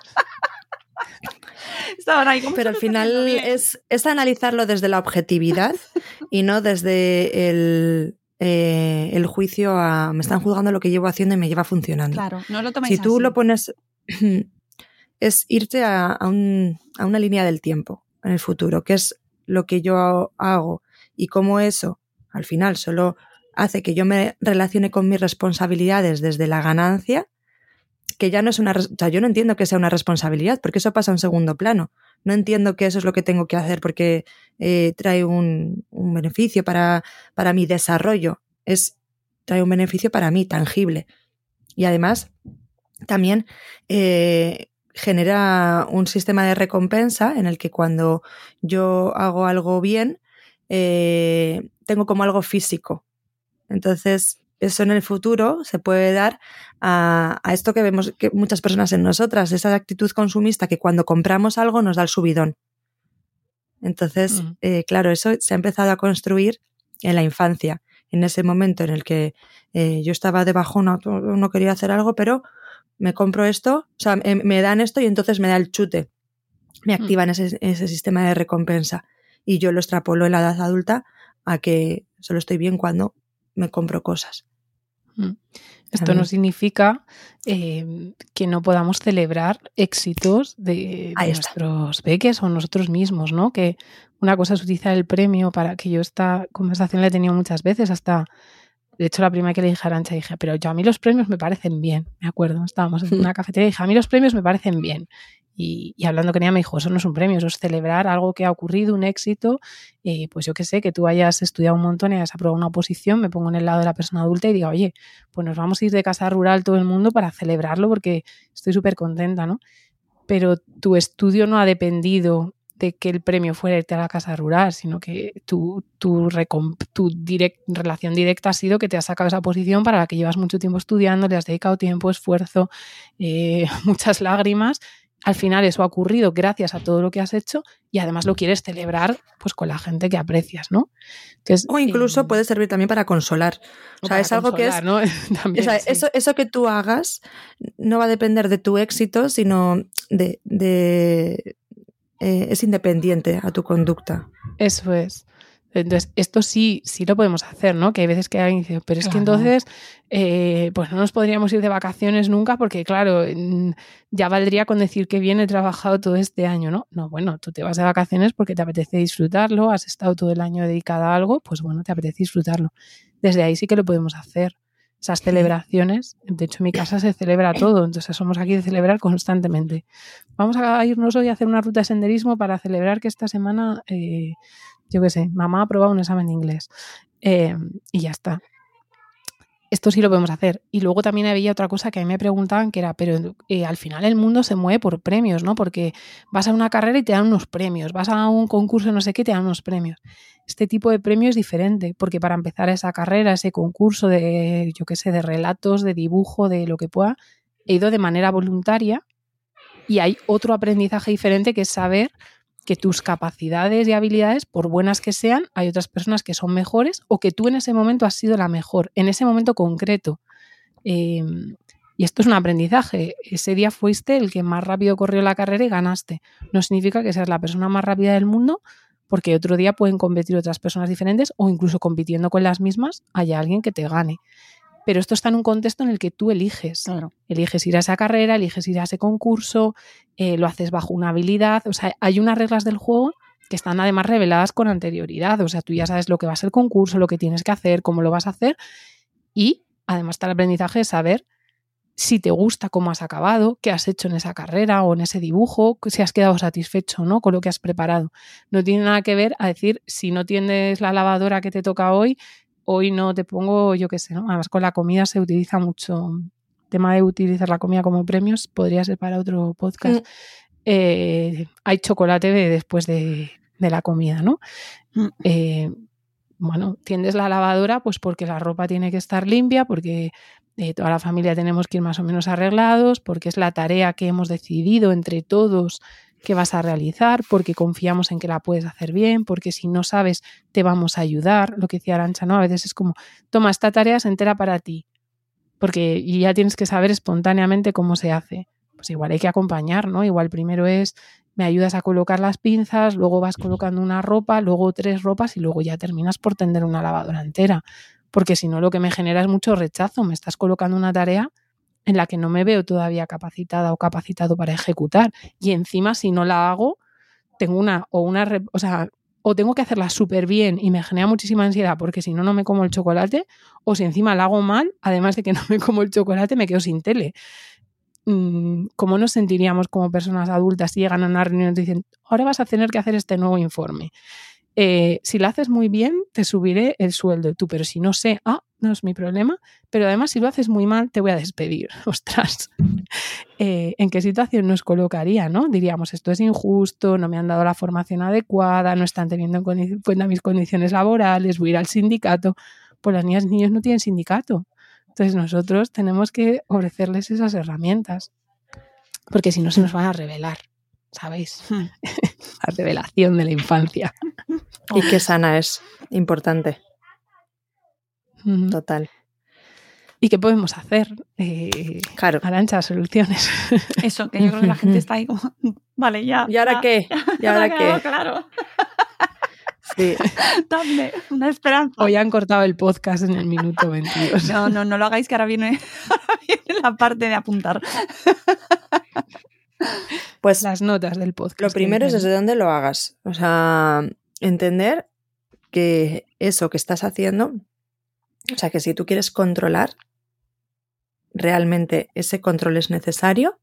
[laughs] Estaban ahí, ¿cómo Pero al final es, es analizarlo desde la objetividad [laughs] y no desde el, eh, el juicio a me están juzgando lo que llevo haciendo y me lleva funcionando. Claro, no lo toméis si tú así. lo pones, [clears throat] es irte a, a un- a una línea del tiempo en el futuro, que es lo que yo hago y cómo eso al final solo hace que yo me relacione con mis responsabilidades desde la ganancia, que ya no es una, o sea, yo no entiendo que sea una responsabilidad, porque eso pasa a un segundo plano. No entiendo que eso es lo que tengo que hacer porque eh, trae un, un beneficio para, para mi desarrollo. Es, trae un beneficio para mí, tangible. Y además, también eh, genera un sistema de recompensa en el que cuando yo hago algo bien, eh, tengo como algo físico. Entonces, eso en el futuro se puede dar a, a esto que vemos que muchas personas en nosotras, esa actitud consumista que cuando compramos algo nos da el subidón. Entonces, Mm. eh, claro, eso se ha empezado a construir en la infancia, en ese momento en el que eh, yo estaba de bajona, no quería hacer algo, pero me compro esto, o sea, me, me dan esto y entonces me da el chute. Me activan ese, ese sistema de recompensa. Y yo lo extrapolo en la edad adulta a que solo estoy bien cuando me compro cosas. Esto no significa eh, que no podamos celebrar éxitos de, nuestros peques o nosotros mismos, ¿no? Que una cosa es utilizar el premio para que yo esta conversación la he tenido muchas veces, hasta de hecho la primera que le dije a Arancha dije, pero yo a mí los premios me parecen bien, me acuerdo, estábamos en [laughs] una cafetería y dije, a mí los premios me parecen bien. Y, y hablando con ella me dijo, eso no es un premio, eso es celebrar algo que ha ocurrido, un éxito, eh, pues yo qué sé, que tú hayas estudiado un montón y hayas aprobado una oposición, me pongo en el lado de la persona adulta y digo, oye, pues nos vamos a ir de casa rural todo el mundo para celebrarlo porque estoy súper contenta, ¿no? Pero tu estudio no ha dependido de que el premio fuera irte a la casa rural, sino que tu, tu, tu direct- relación directa ha sido que te has sacado esa posición para la que llevas mucho tiempo estudiando, le has dedicado tiempo, esfuerzo, eh, [laughs] muchas lágrimas. Al final eso ha ocurrido gracias a todo lo que has hecho y además lo quieres celebrar pues con la gente que aprecias, ¿no? Entonces, O incluso eh, puede servir también para consolar. o O sea, es algo que es ¿no? [laughs] También, O sea, sí. eso, eso que tú hagas no va a depender de tu éxito, sino de, de eh, es independiente a tu conducta. Eso es. Entonces, esto sí, sí lo podemos hacer, ¿no? Que hay veces que alguien dice, pero es que entonces, eh, pues no nos podríamos ir de vacaciones nunca, porque claro, mm, ya valdría con decir que bien he trabajado todo este año, ¿no? No, bueno, tú te vas de vacaciones porque te apetece disfrutarlo, has estado todo el año dedicado a algo, pues bueno, te apetece disfrutarlo. Desde ahí sí que lo podemos hacer. Esas celebraciones, de hecho en mi casa se celebra todo, entonces somos aquí de celebrar constantemente. Vamos a irnos hoy a hacer una ruta de senderismo para celebrar que esta semana eh, yo qué sé, mamá ha aprobado un examen de inglés eh, y ya está. Esto sí lo podemos hacer. Y luego también había otra cosa que a mí me preguntaban que era, pero eh, al final el mundo se mueve por premios, ¿no? Porque vas a una carrera y te dan unos premios, vas a un concurso no sé qué, te dan unos premios. Este tipo de premio es diferente, porque para empezar esa carrera, ese concurso de, yo qué sé, de relatos, de dibujo, de lo que pueda, he ido de manera voluntaria y hay otro aprendizaje diferente que es saber que tus capacidades y habilidades, por buenas que sean, hay otras personas que son mejores o que tú en ese momento has sido la mejor, en ese momento concreto. Eh, y esto es un aprendizaje. Ese día fuiste el que más rápido corrió la carrera y ganaste. No significa que seas la persona más rápida del mundo, porque otro día pueden competir otras personas diferentes o incluso compitiendo con las mismas haya alguien que te gane. Pero esto está en un contexto en el que tú eliges. Claro. Eliges ir a esa carrera, eliges ir a ese concurso, eh, lo haces bajo una habilidad. O sea, hay unas reglas del juego que están además reveladas con anterioridad. O sea, tú ya sabes lo que va a ser el concurso, lo que tienes que hacer, cómo lo vas a hacer. Y además está el aprendizaje de saber si te gusta cómo has acabado, qué has hecho en esa carrera o en ese dibujo, si has quedado satisfecho o no con lo que has preparado. No tiene nada que ver a decir si no tienes la lavadora que te toca hoy, hoy no te pongo, yo qué sé, ¿no? Además con la comida se utiliza mucho, el tema de utilizar la comida como premios podría ser para otro podcast. Mm. Eh, hay chocolate de- después de, de la comida, ¿no? Mm. Eh, bueno, tiendes la lavadora pues porque la ropa tiene que estar limpia, porque eh, toda la familia tenemos que ir más o menos arreglados, porque es la tarea que hemos decidido entre todos que vas a realizar, porque confiamos en que la puedes hacer bien, porque si no sabes te vamos a ayudar, lo que decía Arancha, ¿no? A veces es como, toma, esta tarea se entera para ti, porque y ya tienes que saber espontáneamente cómo se hace. Pues igual hay que acompañar, ¿no? Igual primero es, me ayudas a colocar las pinzas, luego vas colocando una ropa, luego tres ropas y luego ya terminas por tender una lavadora entera. Porque si no, lo que me genera es mucho rechazo. Me estás colocando una tarea en la que no me veo todavía capacitada o capacitado para ejecutar. Y encima, si no la hago, tengo una o una, o sea, o tengo que hacerla súper bien y me genera muchísima ansiedad porque si no, no me como el chocolate, o si encima la hago mal, además de que no me como el chocolate, me quedo sin tele. Mm, ¿Cómo nos sentiríamos como personas adultas si llegan a una reunión y dicen, ahora vas a tener que hacer este nuevo informe? Eh, si lo haces muy bien, te subiré el sueldo. Tú, pero si no sé, ah, no es mi problema. Pero además, si lo haces muy mal, te voy a despedir. [laughs] Ostras. Eh, ¿En qué situación nos colocaría? ¿no? Diríamos, esto es injusto, no me han dado la formación adecuada, no están teniendo en cuenta mis condiciones laborales, voy a ir al sindicato. Pues las niñas y niños no tienen sindicato. Entonces nosotros tenemos que ofrecerles esas herramientas. Porque si no, se nos van a revelar. ¿Sabéis? Hmm. [laughs] la revelación de la infancia. Y qué sana es. Importante. Total. ¿Y qué podemos hacer? Eh, Claro. Arancha, soluciones. [laughs] Eso, que yo creo que la gente está ahí como, vale, ya. ¿Y ahora ya, qué? ¿Y ya ahora qué? Claro, [laughs] Sí. [laughs] dame una esperanza. Hoy han cortado el podcast en el minuto 22. No, no, no lo hagáis que ahora viene, ahora viene la parte de apuntar. Pues Las notas del podcast. Lo primero es desde dónde lo hagas. O sea, entender que eso que estás haciendo, o sea, que si tú quieres controlar, realmente ese control es necesario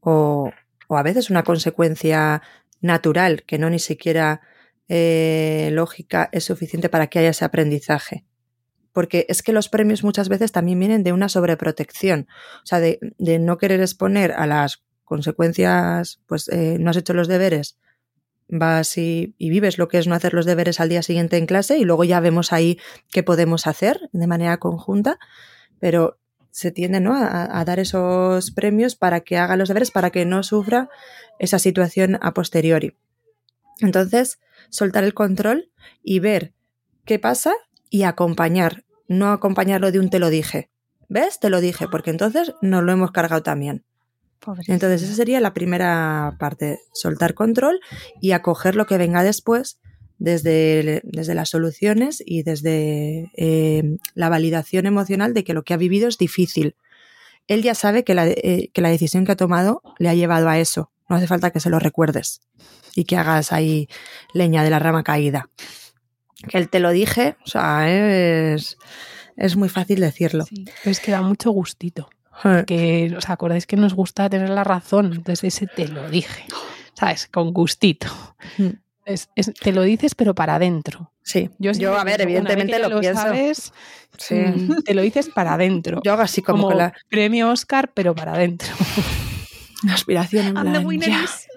o, o a veces una consecuencia natural que no ni siquiera eh, lógica es suficiente para que haya ese aprendizaje. Porque es que los premios muchas veces también vienen de una sobreprotección, o sea, de, de no querer exponer a las consecuencias, pues eh, no has hecho los deberes, vas y, y vives lo que es no hacer los deberes al día siguiente en clase y luego ya vemos ahí qué podemos hacer de manera conjunta, pero se tiende ¿no? a, a dar esos premios para que haga los deberes, para que no sufra esa situación a posteriori. Entonces, soltar el control y ver qué pasa y acompañar, no acompañarlo de un te lo dije. ¿Ves? Te lo dije, porque entonces nos lo hemos cargado también. Entonces, esa sería la primera parte, soltar control y acoger lo que venga después desde, desde las soluciones y desde eh, la validación emocional de que lo que ha vivido es difícil. Él ya sabe que la, eh, que la decisión que ha tomado le ha llevado a eso. No hace falta que se lo recuerdes y que hagas ahí leña de la rama caída. Que él te lo dije, o sea, es, es muy fácil decirlo. Sí, pero es que da mucho gustito. Eh, Que os acordáis que nos gusta tener la razón. Entonces ese te lo dije. ¿Sabes? Con gustito. Mm. Es- es- te lo dices, pero para adentro. Sí, yo, a ver, evidentemente lo, pienso. sabes, Sí. mm, te lo dices para adentro. Yo hago así como, como con la premio Oscar, pero para adentro. [laughs] aspiración en plan, is-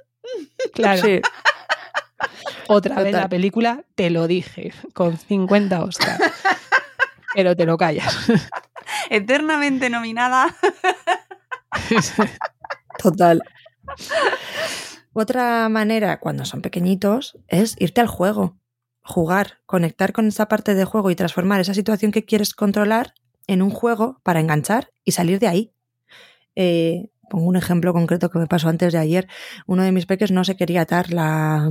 Claro. Sí. [laughs] Otra vez la película Te lo dije, con 50 Oscar. [laughs] pero te lo callas. Eternamente nominada. [laughs] Total. Otra manera, cuando son pequeñitos, es irte al juego, jugar, conectar con esa parte de juego y transformar esa situación que quieres controlar en un juego para enganchar y salir de ahí. Eh, pongo un ejemplo concreto que me pasó antes de ayer. Uno de mis peques no se quería atar la,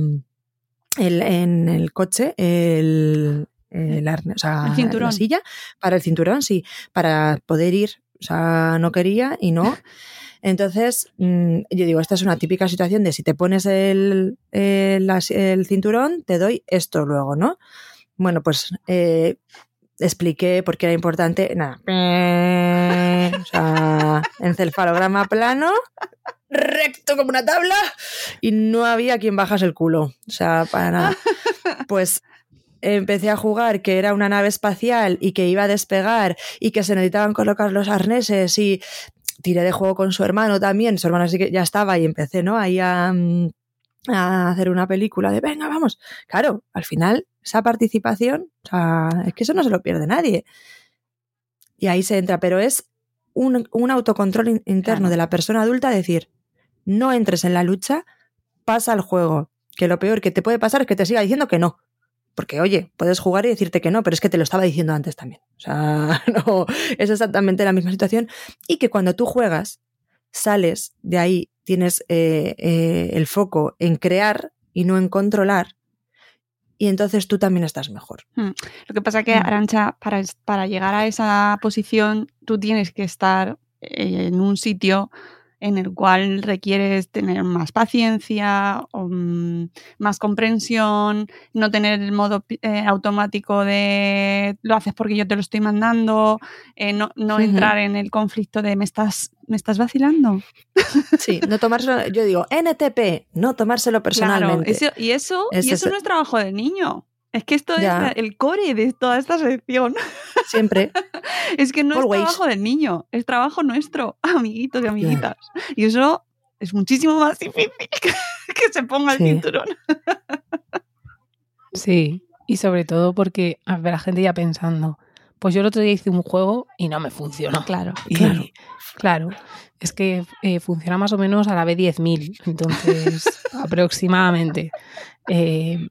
el- en el coche el, el arne- o sea, El cinturón. la silla para el cinturón, sí, para poder ir. O sea, no quería y no. Entonces, mm, yo digo, esta es una típica situación de si te pones el, el cinturón, te doy esto luego, ¿no? Bueno, pues eh, expliqué por qué era importante. Nada. [laughs] O sea, encefalograma plano, recto como una tabla, y no había quien bajas el culo. O sea, para nada. Pues empecé a jugar que era una nave espacial y que iba a despegar y que se necesitaban colocar los arneses y tiré de juego con su hermano también, su hermano así que ya estaba y empecé, ¿no? Ahí a, mm, a hacer una película de, venga, vamos. Claro, al final, esa participación, o sea, es que eso no se lo pierde nadie. Y ahí se entra, pero es un, un autocontrol in- interno Claro. de la persona adulta decir, no entres en la lucha, pasa al juego. Que lo peor que te puede pasar es que te siga diciendo que no. Porque, oye, puedes jugar y decirte que no, pero es que te lo estaba diciendo antes también. O sea, [laughs] no, es exactamente la misma situación. Y que cuando tú juegas, sales de ahí, tienes eh, eh, el foco en crear y no en controlar, y entonces tú también estás mejor. Hmm. Lo que pasa que, Mm. Arancha, para, es- para llegar a esa posición, tú tienes que estar eh, en un sitio en el cual requieres tener más paciencia, mm, más comprensión, no tener el modo eh, automático de lo haces porque yo te lo estoy mandando, eh, no, no entrar en el conflicto de me estás, me estás vacilando. Sí, no tomárselo, yo digo, NTP, no tomárselo personalmente. Claro, eso- y eso, y eso es- no es trabajo del niño. Es que esto Ya. es el core de toda esta sección. Siempre. [laughs] Es que no Always. es trabajo del niño, es trabajo nuestro, [laughs] amiguitos y amiguitas. Y eso es muchísimo más difícil [laughs] que, se ponga el cinturón. Sí, y sobre todo porque a ver, la gente ya pensando, pues yo el otro día hice un juego y no me funcionó. Claro. Y, Claro. claro. es que eh, funciona más o menos a la vez 10.000, entonces aproximadamente. Eh,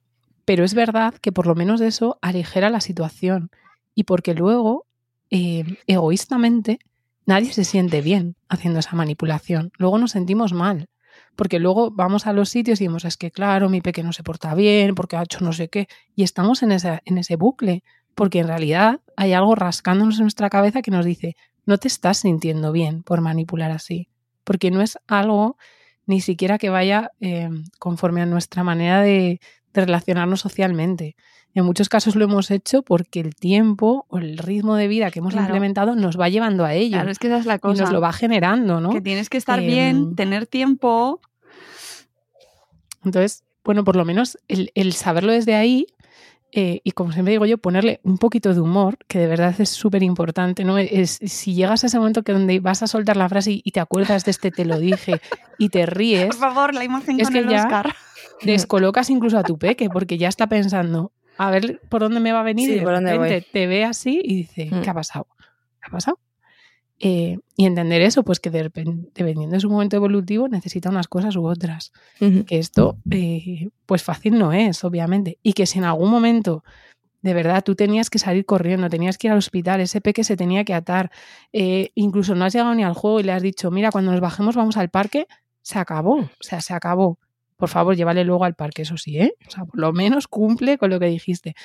pero es verdad que por lo menos eso aligera la situación y porque luego, eh, egoístamente, nadie se siente bien haciendo esa manipulación. Luego nos sentimos mal. Porque luego vamos a los sitios y decimos, es que claro, mi peque no se porta bien, porque ha hecho no sé qué, y estamos en, esa, en ese bucle, porque en realidad hay algo rascándonos en nuestra cabeza que nos dice, no te estás sintiendo bien por manipular así, porque no es algo ni siquiera que vaya eh, conforme a nuestra manera de, de relacionarnos socialmente. En muchos casos lo hemos hecho porque el tiempo o el ritmo de vida que hemos Claro. implementado nos va llevando a ello Claro, es que esa es la y cosa. nos lo va generando, ¿no? Que tienes que estar Em, bien, tener tiempo. Entonces, bueno, por lo menos el, el saberlo desde ahí eh, y como siempre digo yo, ponerle un poquito de humor, que de verdad es súper importante, ¿no? Es, si llegas a ese momento que donde vas a soltar la frase y, y te acuerdas de este te lo dije y te [laughs] ríes, Por favor, la imagen es con que el ya Oscar. Descolocas incluso a tu peque, porque ya está pensando, a ver por dónde me va a venir Sí, y de por dónde repente voy. te ve así y dice, Mm. ¿qué ha pasado? ¿Qué ha pasado? Eh, y entender eso, pues que de repente, dependiendo de su momento evolutivo, necesita unas cosas u otras. Que esto, eh, pues fácil no es, obviamente. Y que si en algún momento, de verdad, tú tenías que salir corriendo, tenías que ir al hospital, ese peque se tenía que atar, eh, incluso no has llegado ni al juego y le has dicho, mira, cuando nos bajemos vamos al parque, se acabó, o sea, se acabó. Por favor, llévale luego al parque, eso sí, ¿eh? O sea, por lo menos cumple con lo que dijiste.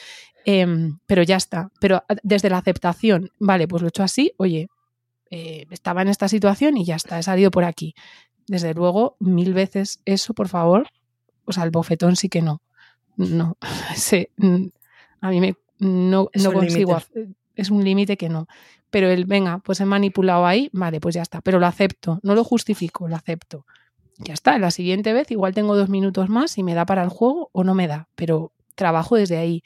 Em, pero ya está. Pero a- desde la aceptación, vale, pues lo he hecho así, oye, eh, estaba en esta situación y ya está, he salido por aquí. Desde luego, mil veces eso, por favor. O sea, el bofetón sí que no. No. [laughs] Ese, mm, a mí me, no, Es no consigo. Es un límite que no. Pero el, venga, pues he manipulado ahí, vale, pues ya está. Pero lo acepto, no lo justifico, lo acepto. Ya está, la siguiente vez igual tengo dos minutos más y me da para el juego o no me da. Pero trabajo desde ahí.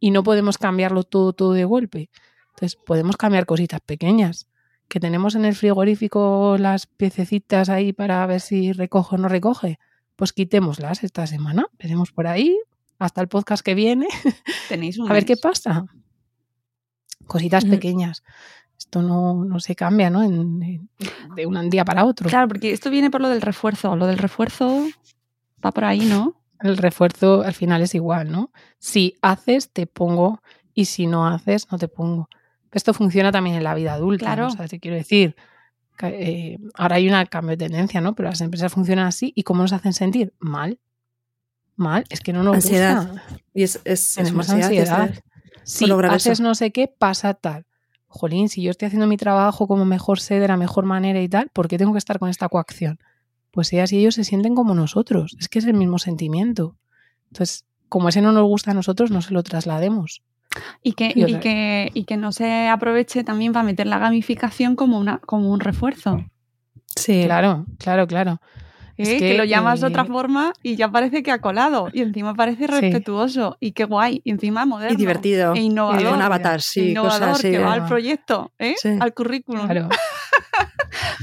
Y no podemos cambiarlo todo, todo de golpe. Entonces, podemos cambiar cositas pequeñas que tenemos en el frigorífico las piececitas ahí para ver si recoge o no recoge, pues quitémoslas esta semana. Veremos por ahí hasta el podcast que viene. Tenéis un [laughs] A ver qué pasa. Cositas Ujú. pequeñas. Esto no, no se cambia, ¿no? En- en- de un día para otro. Claro, porque esto viene por lo del refuerzo. Lo del refuerzo va por ahí, ¿no? El refuerzo al final es igual, ¿no? Si haces, te pongo, y si no haces, no te pongo. Esto funciona también en la vida adulta, Claro. ¿no? O sea, te quiero decir, que, eh, ahora hay un cambio de tendencia, ¿no? Pero las empresas funcionan así, ¿y cómo nos hacen sentir? Mal. Mal, es que no nos Ansiedad. gusta. Y es, es, Tenemos ansiedad, es- ansiedad. Si haces eso. no sé qué, pasa tal. Jolín, si yo estoy haciendo mi trabajo como mejor sé, de la mejor manera y tal, ¿por qué tengo que estar con esta coacción? Pues ellas y ellos se sienten como nosotros. Es que es el mismo sentimiento. Entonces, como ese no nos gusta a nosotros, no se lo traslademos. Y que, Y que, y que no se aproveche también para meter la gamificación como, una, como un refuerzo. Sí. Claro, claro, claro. ¿Eh? Es que, lo llamas de eh, otra forma y ya parece que ha colado. Y encima parece respetuoso. Y qué guay. Y encima moderno. Y divertido. E innovador. Y con avatar, sí, innovador, cosas así. que va de- al proyecto, ¿eh? Sí. al currículum. Claro. [laughs]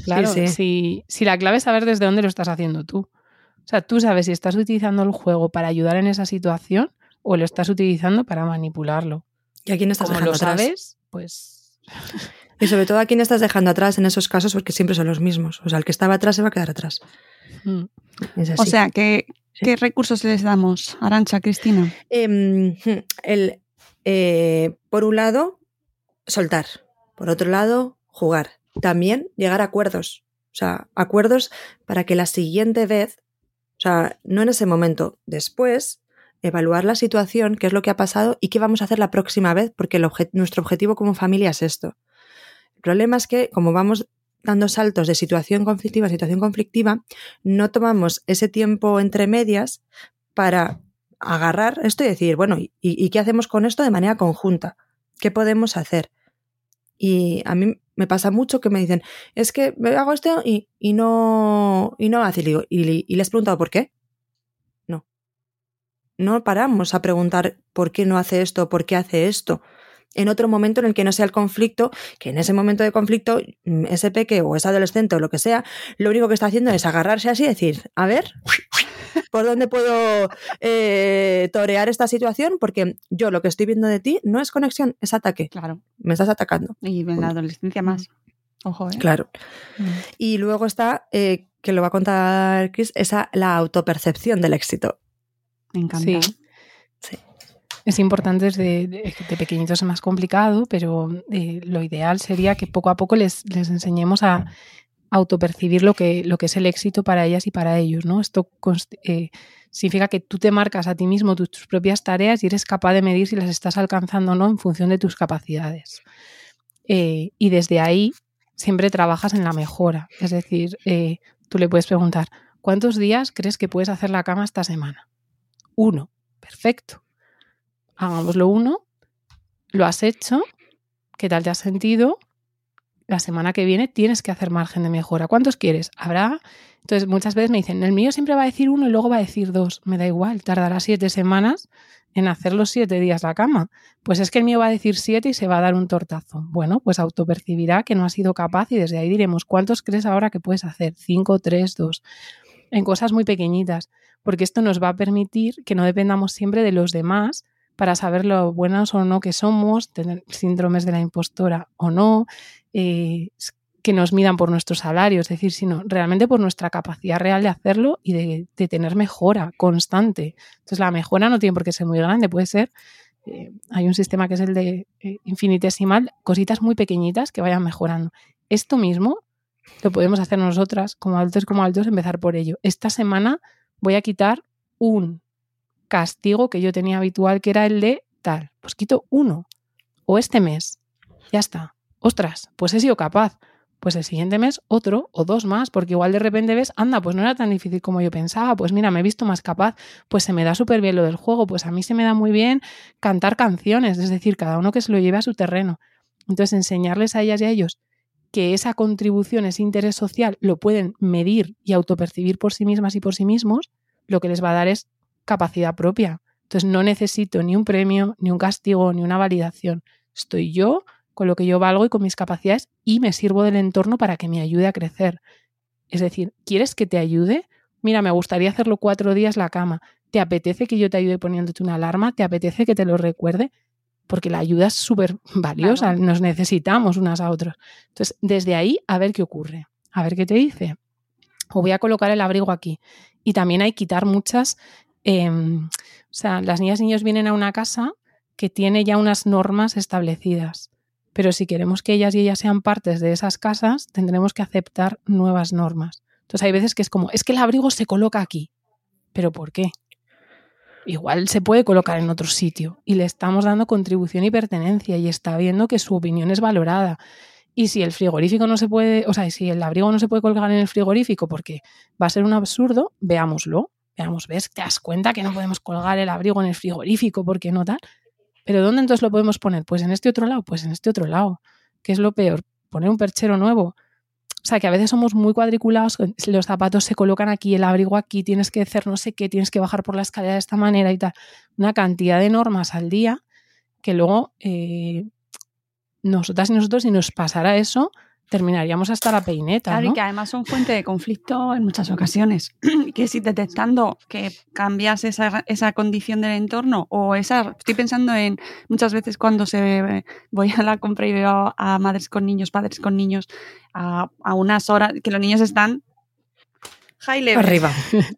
Claro, sí. Si, si la clave es saber desde dónde lo estás haciendo tú. O sea, tú sabes si estás utilizando el juego para ayudar en esa situación o lo estás utilizando para manipularlo. ¿Y a quién estás Como dejando lo atrás? sabes, pues Y sobre todo a quién estás dejando atrás en esos casos porque siempre son los mismos. O sea, el que estaba atrás se va a quedar atrás. Mm, Es así. O sea, ¿qué, ¿qué recursos les damos, Arancha, Cristina? Em, [laughs] el, eh, por un lado, soltar. Por otro lado, jugar. También llegar a acuerdos. O sea, acuerdos para que la siguiente vez, o sea, no en ese momento, después, evaluar la situación, qué es lo que ha pasado y qué vamos a hacer la próxima vez, porque el obje- nuestro objetivo como familia es esto. El problema es que, como vamos dando saltos de situación conflictiva a situación conflictiva, no tomamos ese tiempo entre medias para agarrar esto y decir, bueno, ¿y, qué hacemos con esto de manera conjunta? ¿Qué podemos hacer? Y a mí me pasa mucho que me dicen, es que hago esto y, no y no hace. Y, ¿y, y has preguntado por qué? No. No paramos a preguntar por qué no hace esto, por qué hace esto. En otro momento en el que no sea el conflicto, que en ese momento de conflicto, mm, ese peque o ese adolescente o lo que sea, lo único que está haciendo es agarrarse así y decir, a ver, ¿por dónde puedo eh, torear esta situación? Porque yo lo que estoy viendo de ti no es conexión, es ataque. Claro. Me estás atacando. Y en la adolescencia más. Ojo, ¿eh? Claro. Y luego está, eh, que lo va a contar Chris, esa la autopercepción del éxito. Me encanta. sí. Es importante desde de, de pequeñitos es más complicado, pero eh, lo ideal sería que poco a poco les, les enseñemos a autopercibir lo que, lo que es el éxito para ellas y para ellos, ¿no? Esto eh, significa que tú te marcas a ti mismo tus, tus propias tareas y eres capaz de medir si las estás alcanzando o no en función de tus capacidades. Eh, y desde ahí siempre trabajas en la mejora. Es decir, eh, tú le puedes preguntar, ¿cuántos días crees que puedes hacer la cama esta semana? Uno. Perfecto. Hagámoslo uno. Lo has hecho. ¿Qué tal te has sentido? La semana que viene tienes que hacer margen de mejora. ¿Cuántos quieres? Habrá. Entonces, muchas veces me dicen, el mío siempre va a decir uno y luego va a decir dos. Me da igual, tardará siete semanas en hacer los siete días la cama. Pues es que el mío va a decir siete y se va a dar un tortazo. Bueno, pues autopercibirá que no ha sido capaz y desde ahí diremos, ¿cuántos crees ahora que puedes hacer? Cinco, tres, dos. En cosas muy pequeñitas, porque esto nos va a permitir que no dependamos siempre de los demás para saber lo buenos o no que somos, tener síndromes de la impostora o no, eh, que nos midan por nuestro salario, es decir, sino realmente por nuestra capacidad real de hacerlo y de, de tener mejora constante. Entonces la mejora no tiene por qué ser muy grande, puede ser, eh, hay un sistema que es el de eh, infinitesimal, cositas muy pequeñitas que vayan mejorando. Esto mismo lo podemos hacer nosotras, como adultos como adultos, empezar por ello. Esta semana voy a quitar un castigo que yo tenía habitual, que era el de tal. Pues quito uno. O este mes. Ya está. Ostras, pues he sido capaz. Pues el siguiente mes otro o dos más, porque igual de repente ves, anda, pues no era tan difícil como yo pensaba, pues mira, me he visto más capaz, pues se me da súper bien lo del juego, pues a mí se me da muy bien cantar canciones, es decir, cada uno que se lo lleve a su terreno. Entonces, enseñarles a ellas y a ellos que esa contribución, ese interés social, lo pueden medir y autopercibir por sí mismas y por sí mismos, lo que les va a dar es capacidad propia. Entonces no necesito ni un premio, ni un castigo, ni una validación. Estoy yo con lo que yo valgo y con mis capacidades y me sirvo del entorno para que me ayude a crecer. Es decir, ¿quieres que te ayude? Mira, me gustaría hacerlo cuatro días la cama. ¿Te apetece que yo te ayude poniéndote una alarma? ¿Te apetece que te lo recuerde? Porque la ayuda es súper valiosa, claro. nos necesitamos unas a otras. Entonces, desde ahí, a ver qué ocurre, a ver qué te dice. O voy a colocar el abrigo aquí. Y también hay que quitar muchas eh, o sea, las niñas y niños vienen a una casa que tiene ya unas normas establecidas, pero si queremos que ellas y ellas sean partes de esas casas, tendremos que aceptar nuevas normas. Entonces hay veces que es como, es que el abrigo se coloca aquí, pero ¿por qué? Igual se puede colocar en otro sitio y le estamos dando contribución y pertenencia y está viendo que su opinión es valorada. Y si el frigorífico no se puede, o sea, si el abrigo no se puede colgar en el frigorífico porque va a ser un absurdo, veámoslo, Veamos, ¿ves? ¿Te das cuenta que no podemos colgar el abrigo en el frigorífico porque no tal? ¿Pero dónde entonces lo podemos poner? Pues en este otro lado, pues en este otro lado. ¿Qué es lo peor? ¿Poner un perchero nuevo? O sea, que a veces somos muy cuadriculados, los zapatos se colocan aquí, el abrigo aquí, tienes que hacer no sé qué, tienes que bajar por la escalera de esta manera y tal. Una cantidad de normas al día que luego eh, nosotras y nosotros, si nos pasara eso, terminaríamos hasta la peineta. Claro, ¿no? y que además son fuente de conflicto en muchas ocasiones. [clears throat] que si detectando que cambias esa, esa, condición del entorno o esa. Estoy pensando en muchas veces cuando se voy a la compra y veo a madres con niños, padres con niños, a, a unas horas que los niños están high level. Arriba.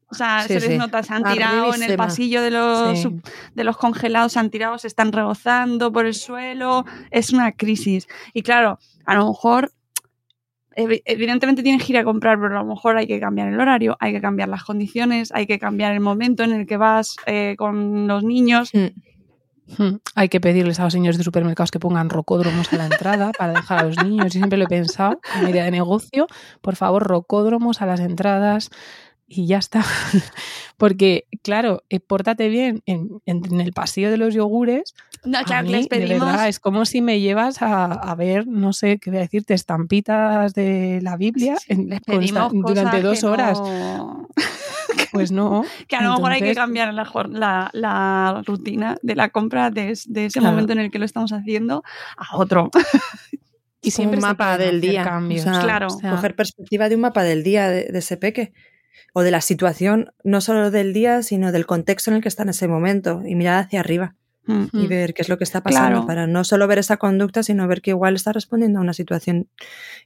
O sea, [laughs] Sí, se les sí. nota, se han tirado en el pasillo de los, Sí. de los congelados, se han tirado, se están rebozando por el suelo. Es una crisis. Y claro, a lo mejor, evidentemente tienes que ir a comprar, pero a lo mejor hay que cambiar el horario, hay que cambiar las condiciones, hay que cambiar el momento en el que vas eh, con los niños. Mm. Hmm. Hay que pedirles a los señores de supermercados que pongan rocódromos a la entrada para dejar a los niños. Yo siempre lo he pensado, una idea de negocio. Por favor, rocódromos a las entradas y ya está. [laughs] Porque, claro, eh, pórtate bien en, en- en el pasillo de los yogures. No, A claro, mí, les de pedimos. verdad, es como si me llevas a, a ver, no sé, qué voy a decirte, estampitas de la Biblia en- les consta- pedimos durante dos que horas. no- [laughs] Pues no. que a lo mejor hay que cambiar la, la, la rutina de la compra de, es- de ese Claro. momento en el que lo estamos haciendo a otro. [laughs] Y siempre un se mapa del hacer día. cambios. O sea, Claro. O sea, coger perspectiva de un mapa del día de, de ese peque. O de la situación, no solo del día, sino del contexto en el que está en ese momento. Y mirar hacia arriba. Y Mm. ver qué es lo que está pasando. Claro. Para no solo ver esa conducta, sino ver que igual está respondiendo a una situación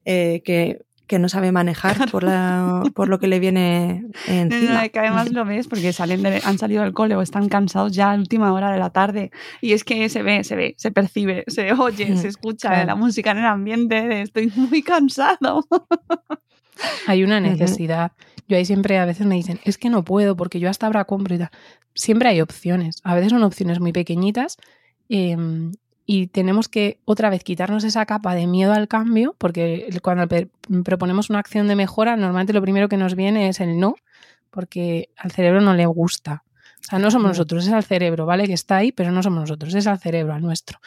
eh, que, que no sabe manejar por, la, por lo que le viene encima. Que además lo ves porque salen de- han salido del cole o están cansados ya a última hora de la tarde. Y es que se ve, se ve, se percibe, se oye, se escucha Claro. la música en el ambiente de estoy muy cansado. [laughs] hay una necesidad. Yo ahí siempre a veces me dicen, es que no puedo porque yo hasta ahora compro y tal. Siempre hay opciones. A veces son opciones muy pequeñitas em, y tenemos que otra vez quitarnos esa capa de miedo al cambio porque cuando proponemos una acción de mejora, normalmente lo primero que nos viene es el no porque al cerebro no le gusta. O sea, no somos nosotros, es al cerebro, ¿vale? Que está ahí, pero no somos nosotros, es al cerebro, al nuestro.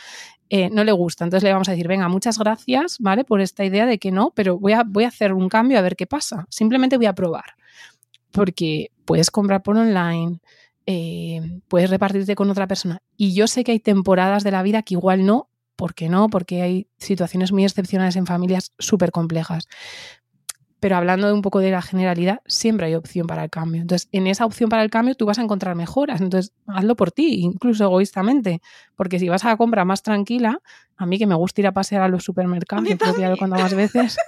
Eh, no le gusta. Entonces le vamos a decir, venga, muchas gracias, ¿vale? Por esta idea de que no, pero voy a, voy a hacer un cambio a ver qué pasa. Simplemente voy a probar. Porque puedes comprar por online, eh, puedes repartirte con otra persona. Y yo sé que hay temporadas de la vida que igual no. ¿Por qué no? Porque hay situaciones muy excepcionales en familias súper complejas. Pero hablando de un poco de la generalidad, siempre hay opción para el cambio. Entonces, en esa opción para el cambio tú vas a encontrar mejoras. Entonces, hazlo por ti, incluso egoístamente. Porque si vas a la compra más tranquila, a mí que me gusta ir a pasear a los supermercados, yo creo que ya lo he contado más veces,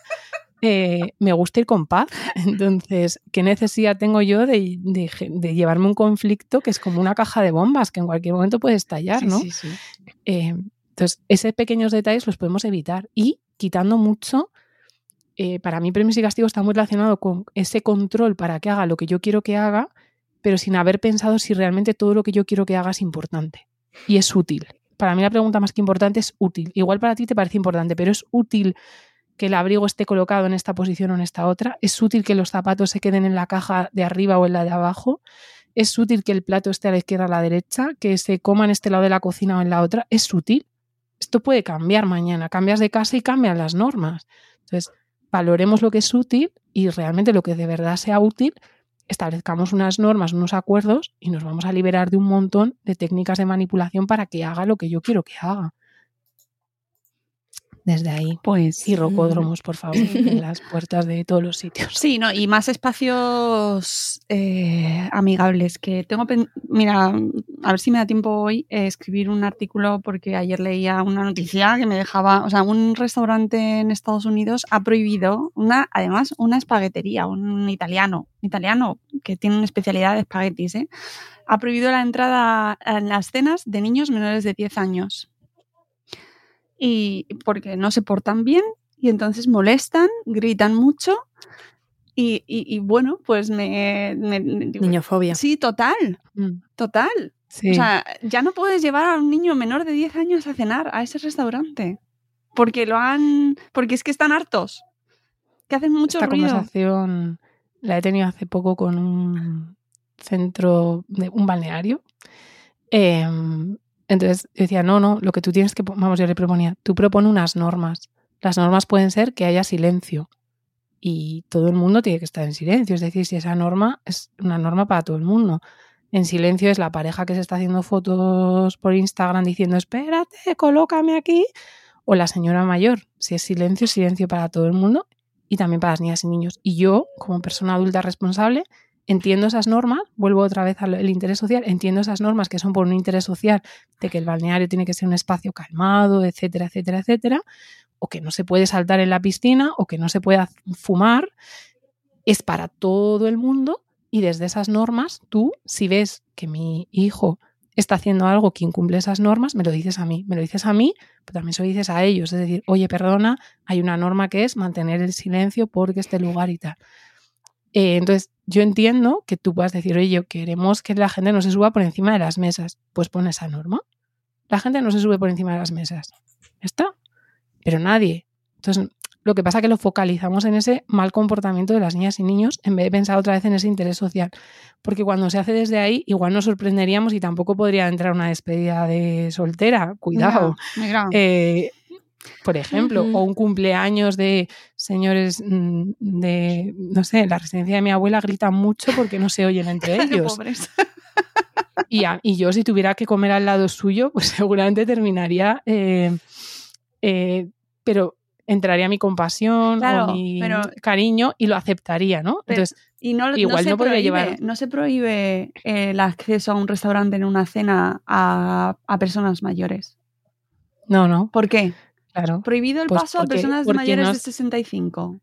eh, me gusta ir con paz. Entonces, ¿qué necesidad tengo yo de, de ge- de llevarme un conflicto que es como una caja de bombas que en cualquier momento puede estallar, Sí, ¿no? sí, sí. Eh, entonces, esos pequeños detalles los podemos evitar y quitando mucho, eh, para mí premios y castigos está muy relacionado con ese control para que haga lo que yo quiero que haga, pero sin haber pensado si realmente todo lo que yo quiero que haga es importante y es útil. Para mí la pregunta más que importante es útil. Igual para ti te parece importante, pero es útil que el abrigo esté colocado en esta posición o en esta otra. Es útil que los zapatos se queden en la caja de arriba o en la de abajo. Es útil que el plato esté a la izquierda o a la derecha, que se coma en este lado de la cocina o en la otra. Es útil. Esto puede cambiar mañana. Cambias de casa y cambian las normas. Entonces, valoremos lo que es útil y realmente lo que de verdad sea útil, establezcamos unas normas, unos acuerdos y nos vamos a liberar de un montón de técnicas de manipulación para que haga lo que yo quiero que haga. Desde ahí. Pues. Y rocódromos, por favor, en las puertas de todos los sitios. Sí, no, y más espacios eh, amigables. Que tengo, mira, a ver si me da tiempo hoy eh, escribir un artículo porque ayer leía una noticia que me dejaba, o sea, un restaurante en Estados Unidos ha prohibido una, además, una espaguetería, un italiano, italiano que tiene una especialidad de espaguetis, ¿eh? ha prohibido la entrada en las cenas de niños menores de 10 años. Y porque no se portan bien y entonces molestan, gritan mucho y, y- y bueno, pues me... me- me- digo, Niñofobia. Sí, total, Mm, total. Sí. O sea, ya no puedes llevar a un niño menor de 10 años a cenar a ese restaurante. Porque lo han... Porque es que están hartos. Que hacen mucho Esta ruido. conversación la he tenido hace poco con un centro, de un balneario. Eh, entonces decía, no, no, lo que tú tienes que, vamos, yo le proponía, tú propone unas normas. Las normas pueden ser que haya silencio y todo el mundo tiene que estar en silencio. Es decir, si esa norma es una norma para todo el mundo. En silencio es la pareja que se está haciendo fotos por Instagram diciendo, espérate, colócame aquí. O la señora mayor. Si es silencio, silencio para todo el mundo y también para las niñas y niños. Y yo, como persona adulta responsable, entiendo esas normas, vuelvo otra vez al interés social, entiendo esas normas que son por un interés social de que el balneario tiene que ser un espacio calmado, etcétera, etcétera, etcétera, o que no se puede saltar en la piscina o que no se puede fumar, es para todo el mundo y desde esas normas tú, si ves que mi hijo está haciendo algo que incumple esas normas, me lo dices a mí, me lo dices a mí, pero también se lo dices a ellos, es decir, oye, perdona, hay una norma que es mantener el silencio porque este lugar y tal. Eh, entonces, yo entiendo que tú puedas decir, oye, queremos que la gente no se suba por encima de las mesas, pues pon esa norma. La gente no se sube por encima de las mesas. ¿Está? Pero nadie. Entonces, lo que pasa es que lo focalizamos en ese mal comportamiento de las niñas y niños en vez de pensar otra vez en ese interés social. Porque cuando se hace desde ahí, igual nos sorprenderíamos y tampoco podría entrar una despedida de soltera. Cuidado. Eh, por ejemplo, o un cumpleaños de señores mm, de, no sé, la residencia de mi abuela grita mucho porque no se oyen entre [laughs] ellos. y, y, yo si tuviera que comer al lado suyo, pues seguramente terminaría, eh, eh, pero entraría mi compasión o mi cariño y lo aceptaría, ¿no? Entonces, y no, igual no, se prohíbe, llevar... No se prohíbe el acceso a un restaurante en una cena a, personas mayores. No, no. ¿Por qué? Claro. Prohibido el pues paso a personas mayores de 65.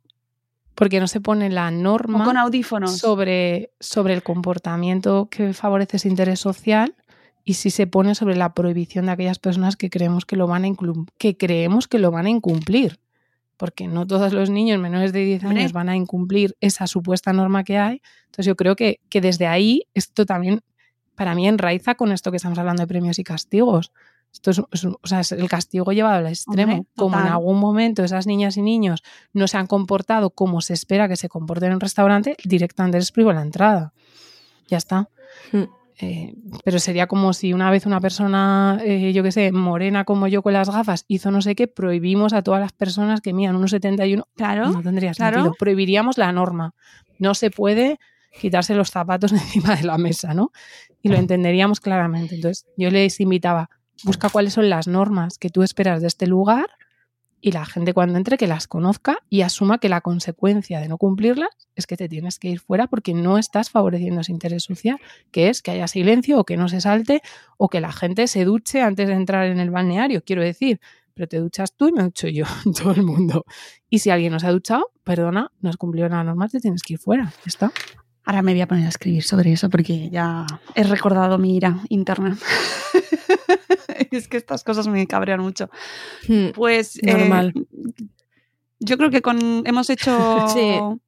Porque no se pone la norma con audífonos. Sobre, sobre el comportamiento que favorece ese interés social y si se pone sobre la prohibición de aquellas personas que creemos que lo van a que creemos que lo van a incumplir porque no todos los niños menores de 10 años van a incumplir esa supuesta norma que hay. Entonces yo creo que, que desde ahí esto también para mí enraiza con esto que estamos hablando de premios y castigos. Esto es, o sea, es el castigo llevado al extremo. como en algún momento esas niñas y niños no se han comportado como se espera que se comporten en un restaurante, directamente les privo la entrada. Ya está. Hmm. Eh, pero sería como si una vez una persona, eh, yo qué sé, morena como yo con las gafas, hizo no sé qué, prohibimos a todas las personas que mían unos 71. Claro. No tendría sentido. Prohibiríamos la norma. No se puede quitarse los zapatos [laughs] encima de la mesa, ¿no? Y lo entenderíamos claramente. Entonces, yo les invitaba, busca cuáles son las normas que tú esperas de este lugar y la gente cuando entre que las conozca y asuma que la consecuencia de no cumplirlas es que te tienes que ir fuera porque no estás favoreciendo ese interés social, que es que haya silencio o que no se salte o que la gente se duche antes de entrar en el balneario, quiero decir, pero te duchas tú y me ducho yo, [laughs] todo el mundo. Y si alguien no se ha duchado, perdona, no has cumplido la norma, te tienes que ir fuera, ¿está? Ahora me voy a poner a escribir sobre eso porque ya he recordado mi ira interna. [laughs] es que estas cosas me cabrean mucho. Hmm, pues. Eh, Normal. yo creo que con, hemos hecho. [laughs]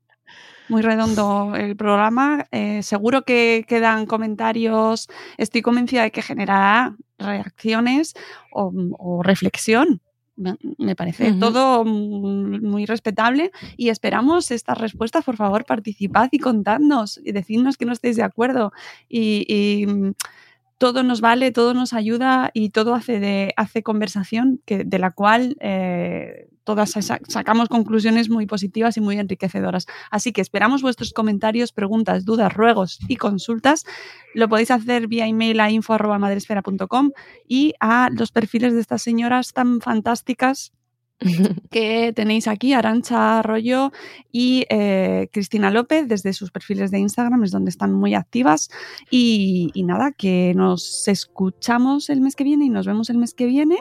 Muy redondo el programa. Eh, seguro que quedan comentarios. Estoy convencida de que generará reacciones o reflexión me parece todo muy respetable y esperamos estas respuestas. Por favor, participad y contadnos y decidnos que no estéis de acuerdo. Y, mm, todo nos vale, todo nos ayuda y todo hace, de, hace conversación que, de la cual eh, todas sacamos conclusiones muy positivas y muy enriquecedoras. Así que esperamos vuestros comentarios, preguntas, dudas, ruegos y consultas. Lo podéis hacer vía email a info.madresfera.com y a los perfiles de estas señoras tan fantásticas [laughs] que tenéis aquí, Arancha Arroyo y eh, Cristina López, desde sus perfiles de Instagram, es donde están muy activas. Y, y, nada, que nos escuchamos el mes que viene y nos vemos el mes que viene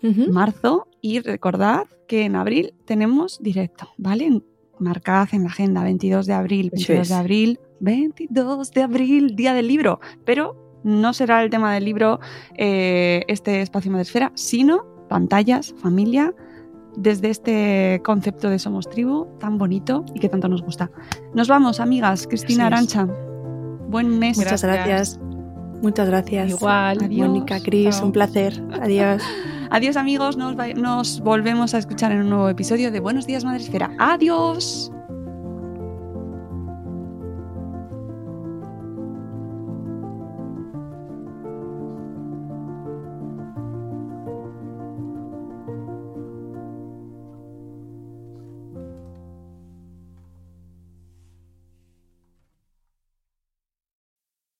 marzo, y recordad que en abril tenemos directo, ¿vale? Marcad en la agenda 22 de abril, 22 de abril, 22 de abril, día del libro, pero no será el tema del libro eh, este espacio de esfera, sino pantallas, familia, desde este concepto de Somos Tribu tan bonito y que tanto nos gusta. Nos vamos, amigas. Cristina Arancha. Buen mes. Muchas gracias. Muchas gracias. Igual. Mónica, Cris, un placer. Adiós. [laughs] Adiós amigos, nos, nos volvemos a escuchar en un nuevo episodio de Buenos Días Madre Esfera. Adiós.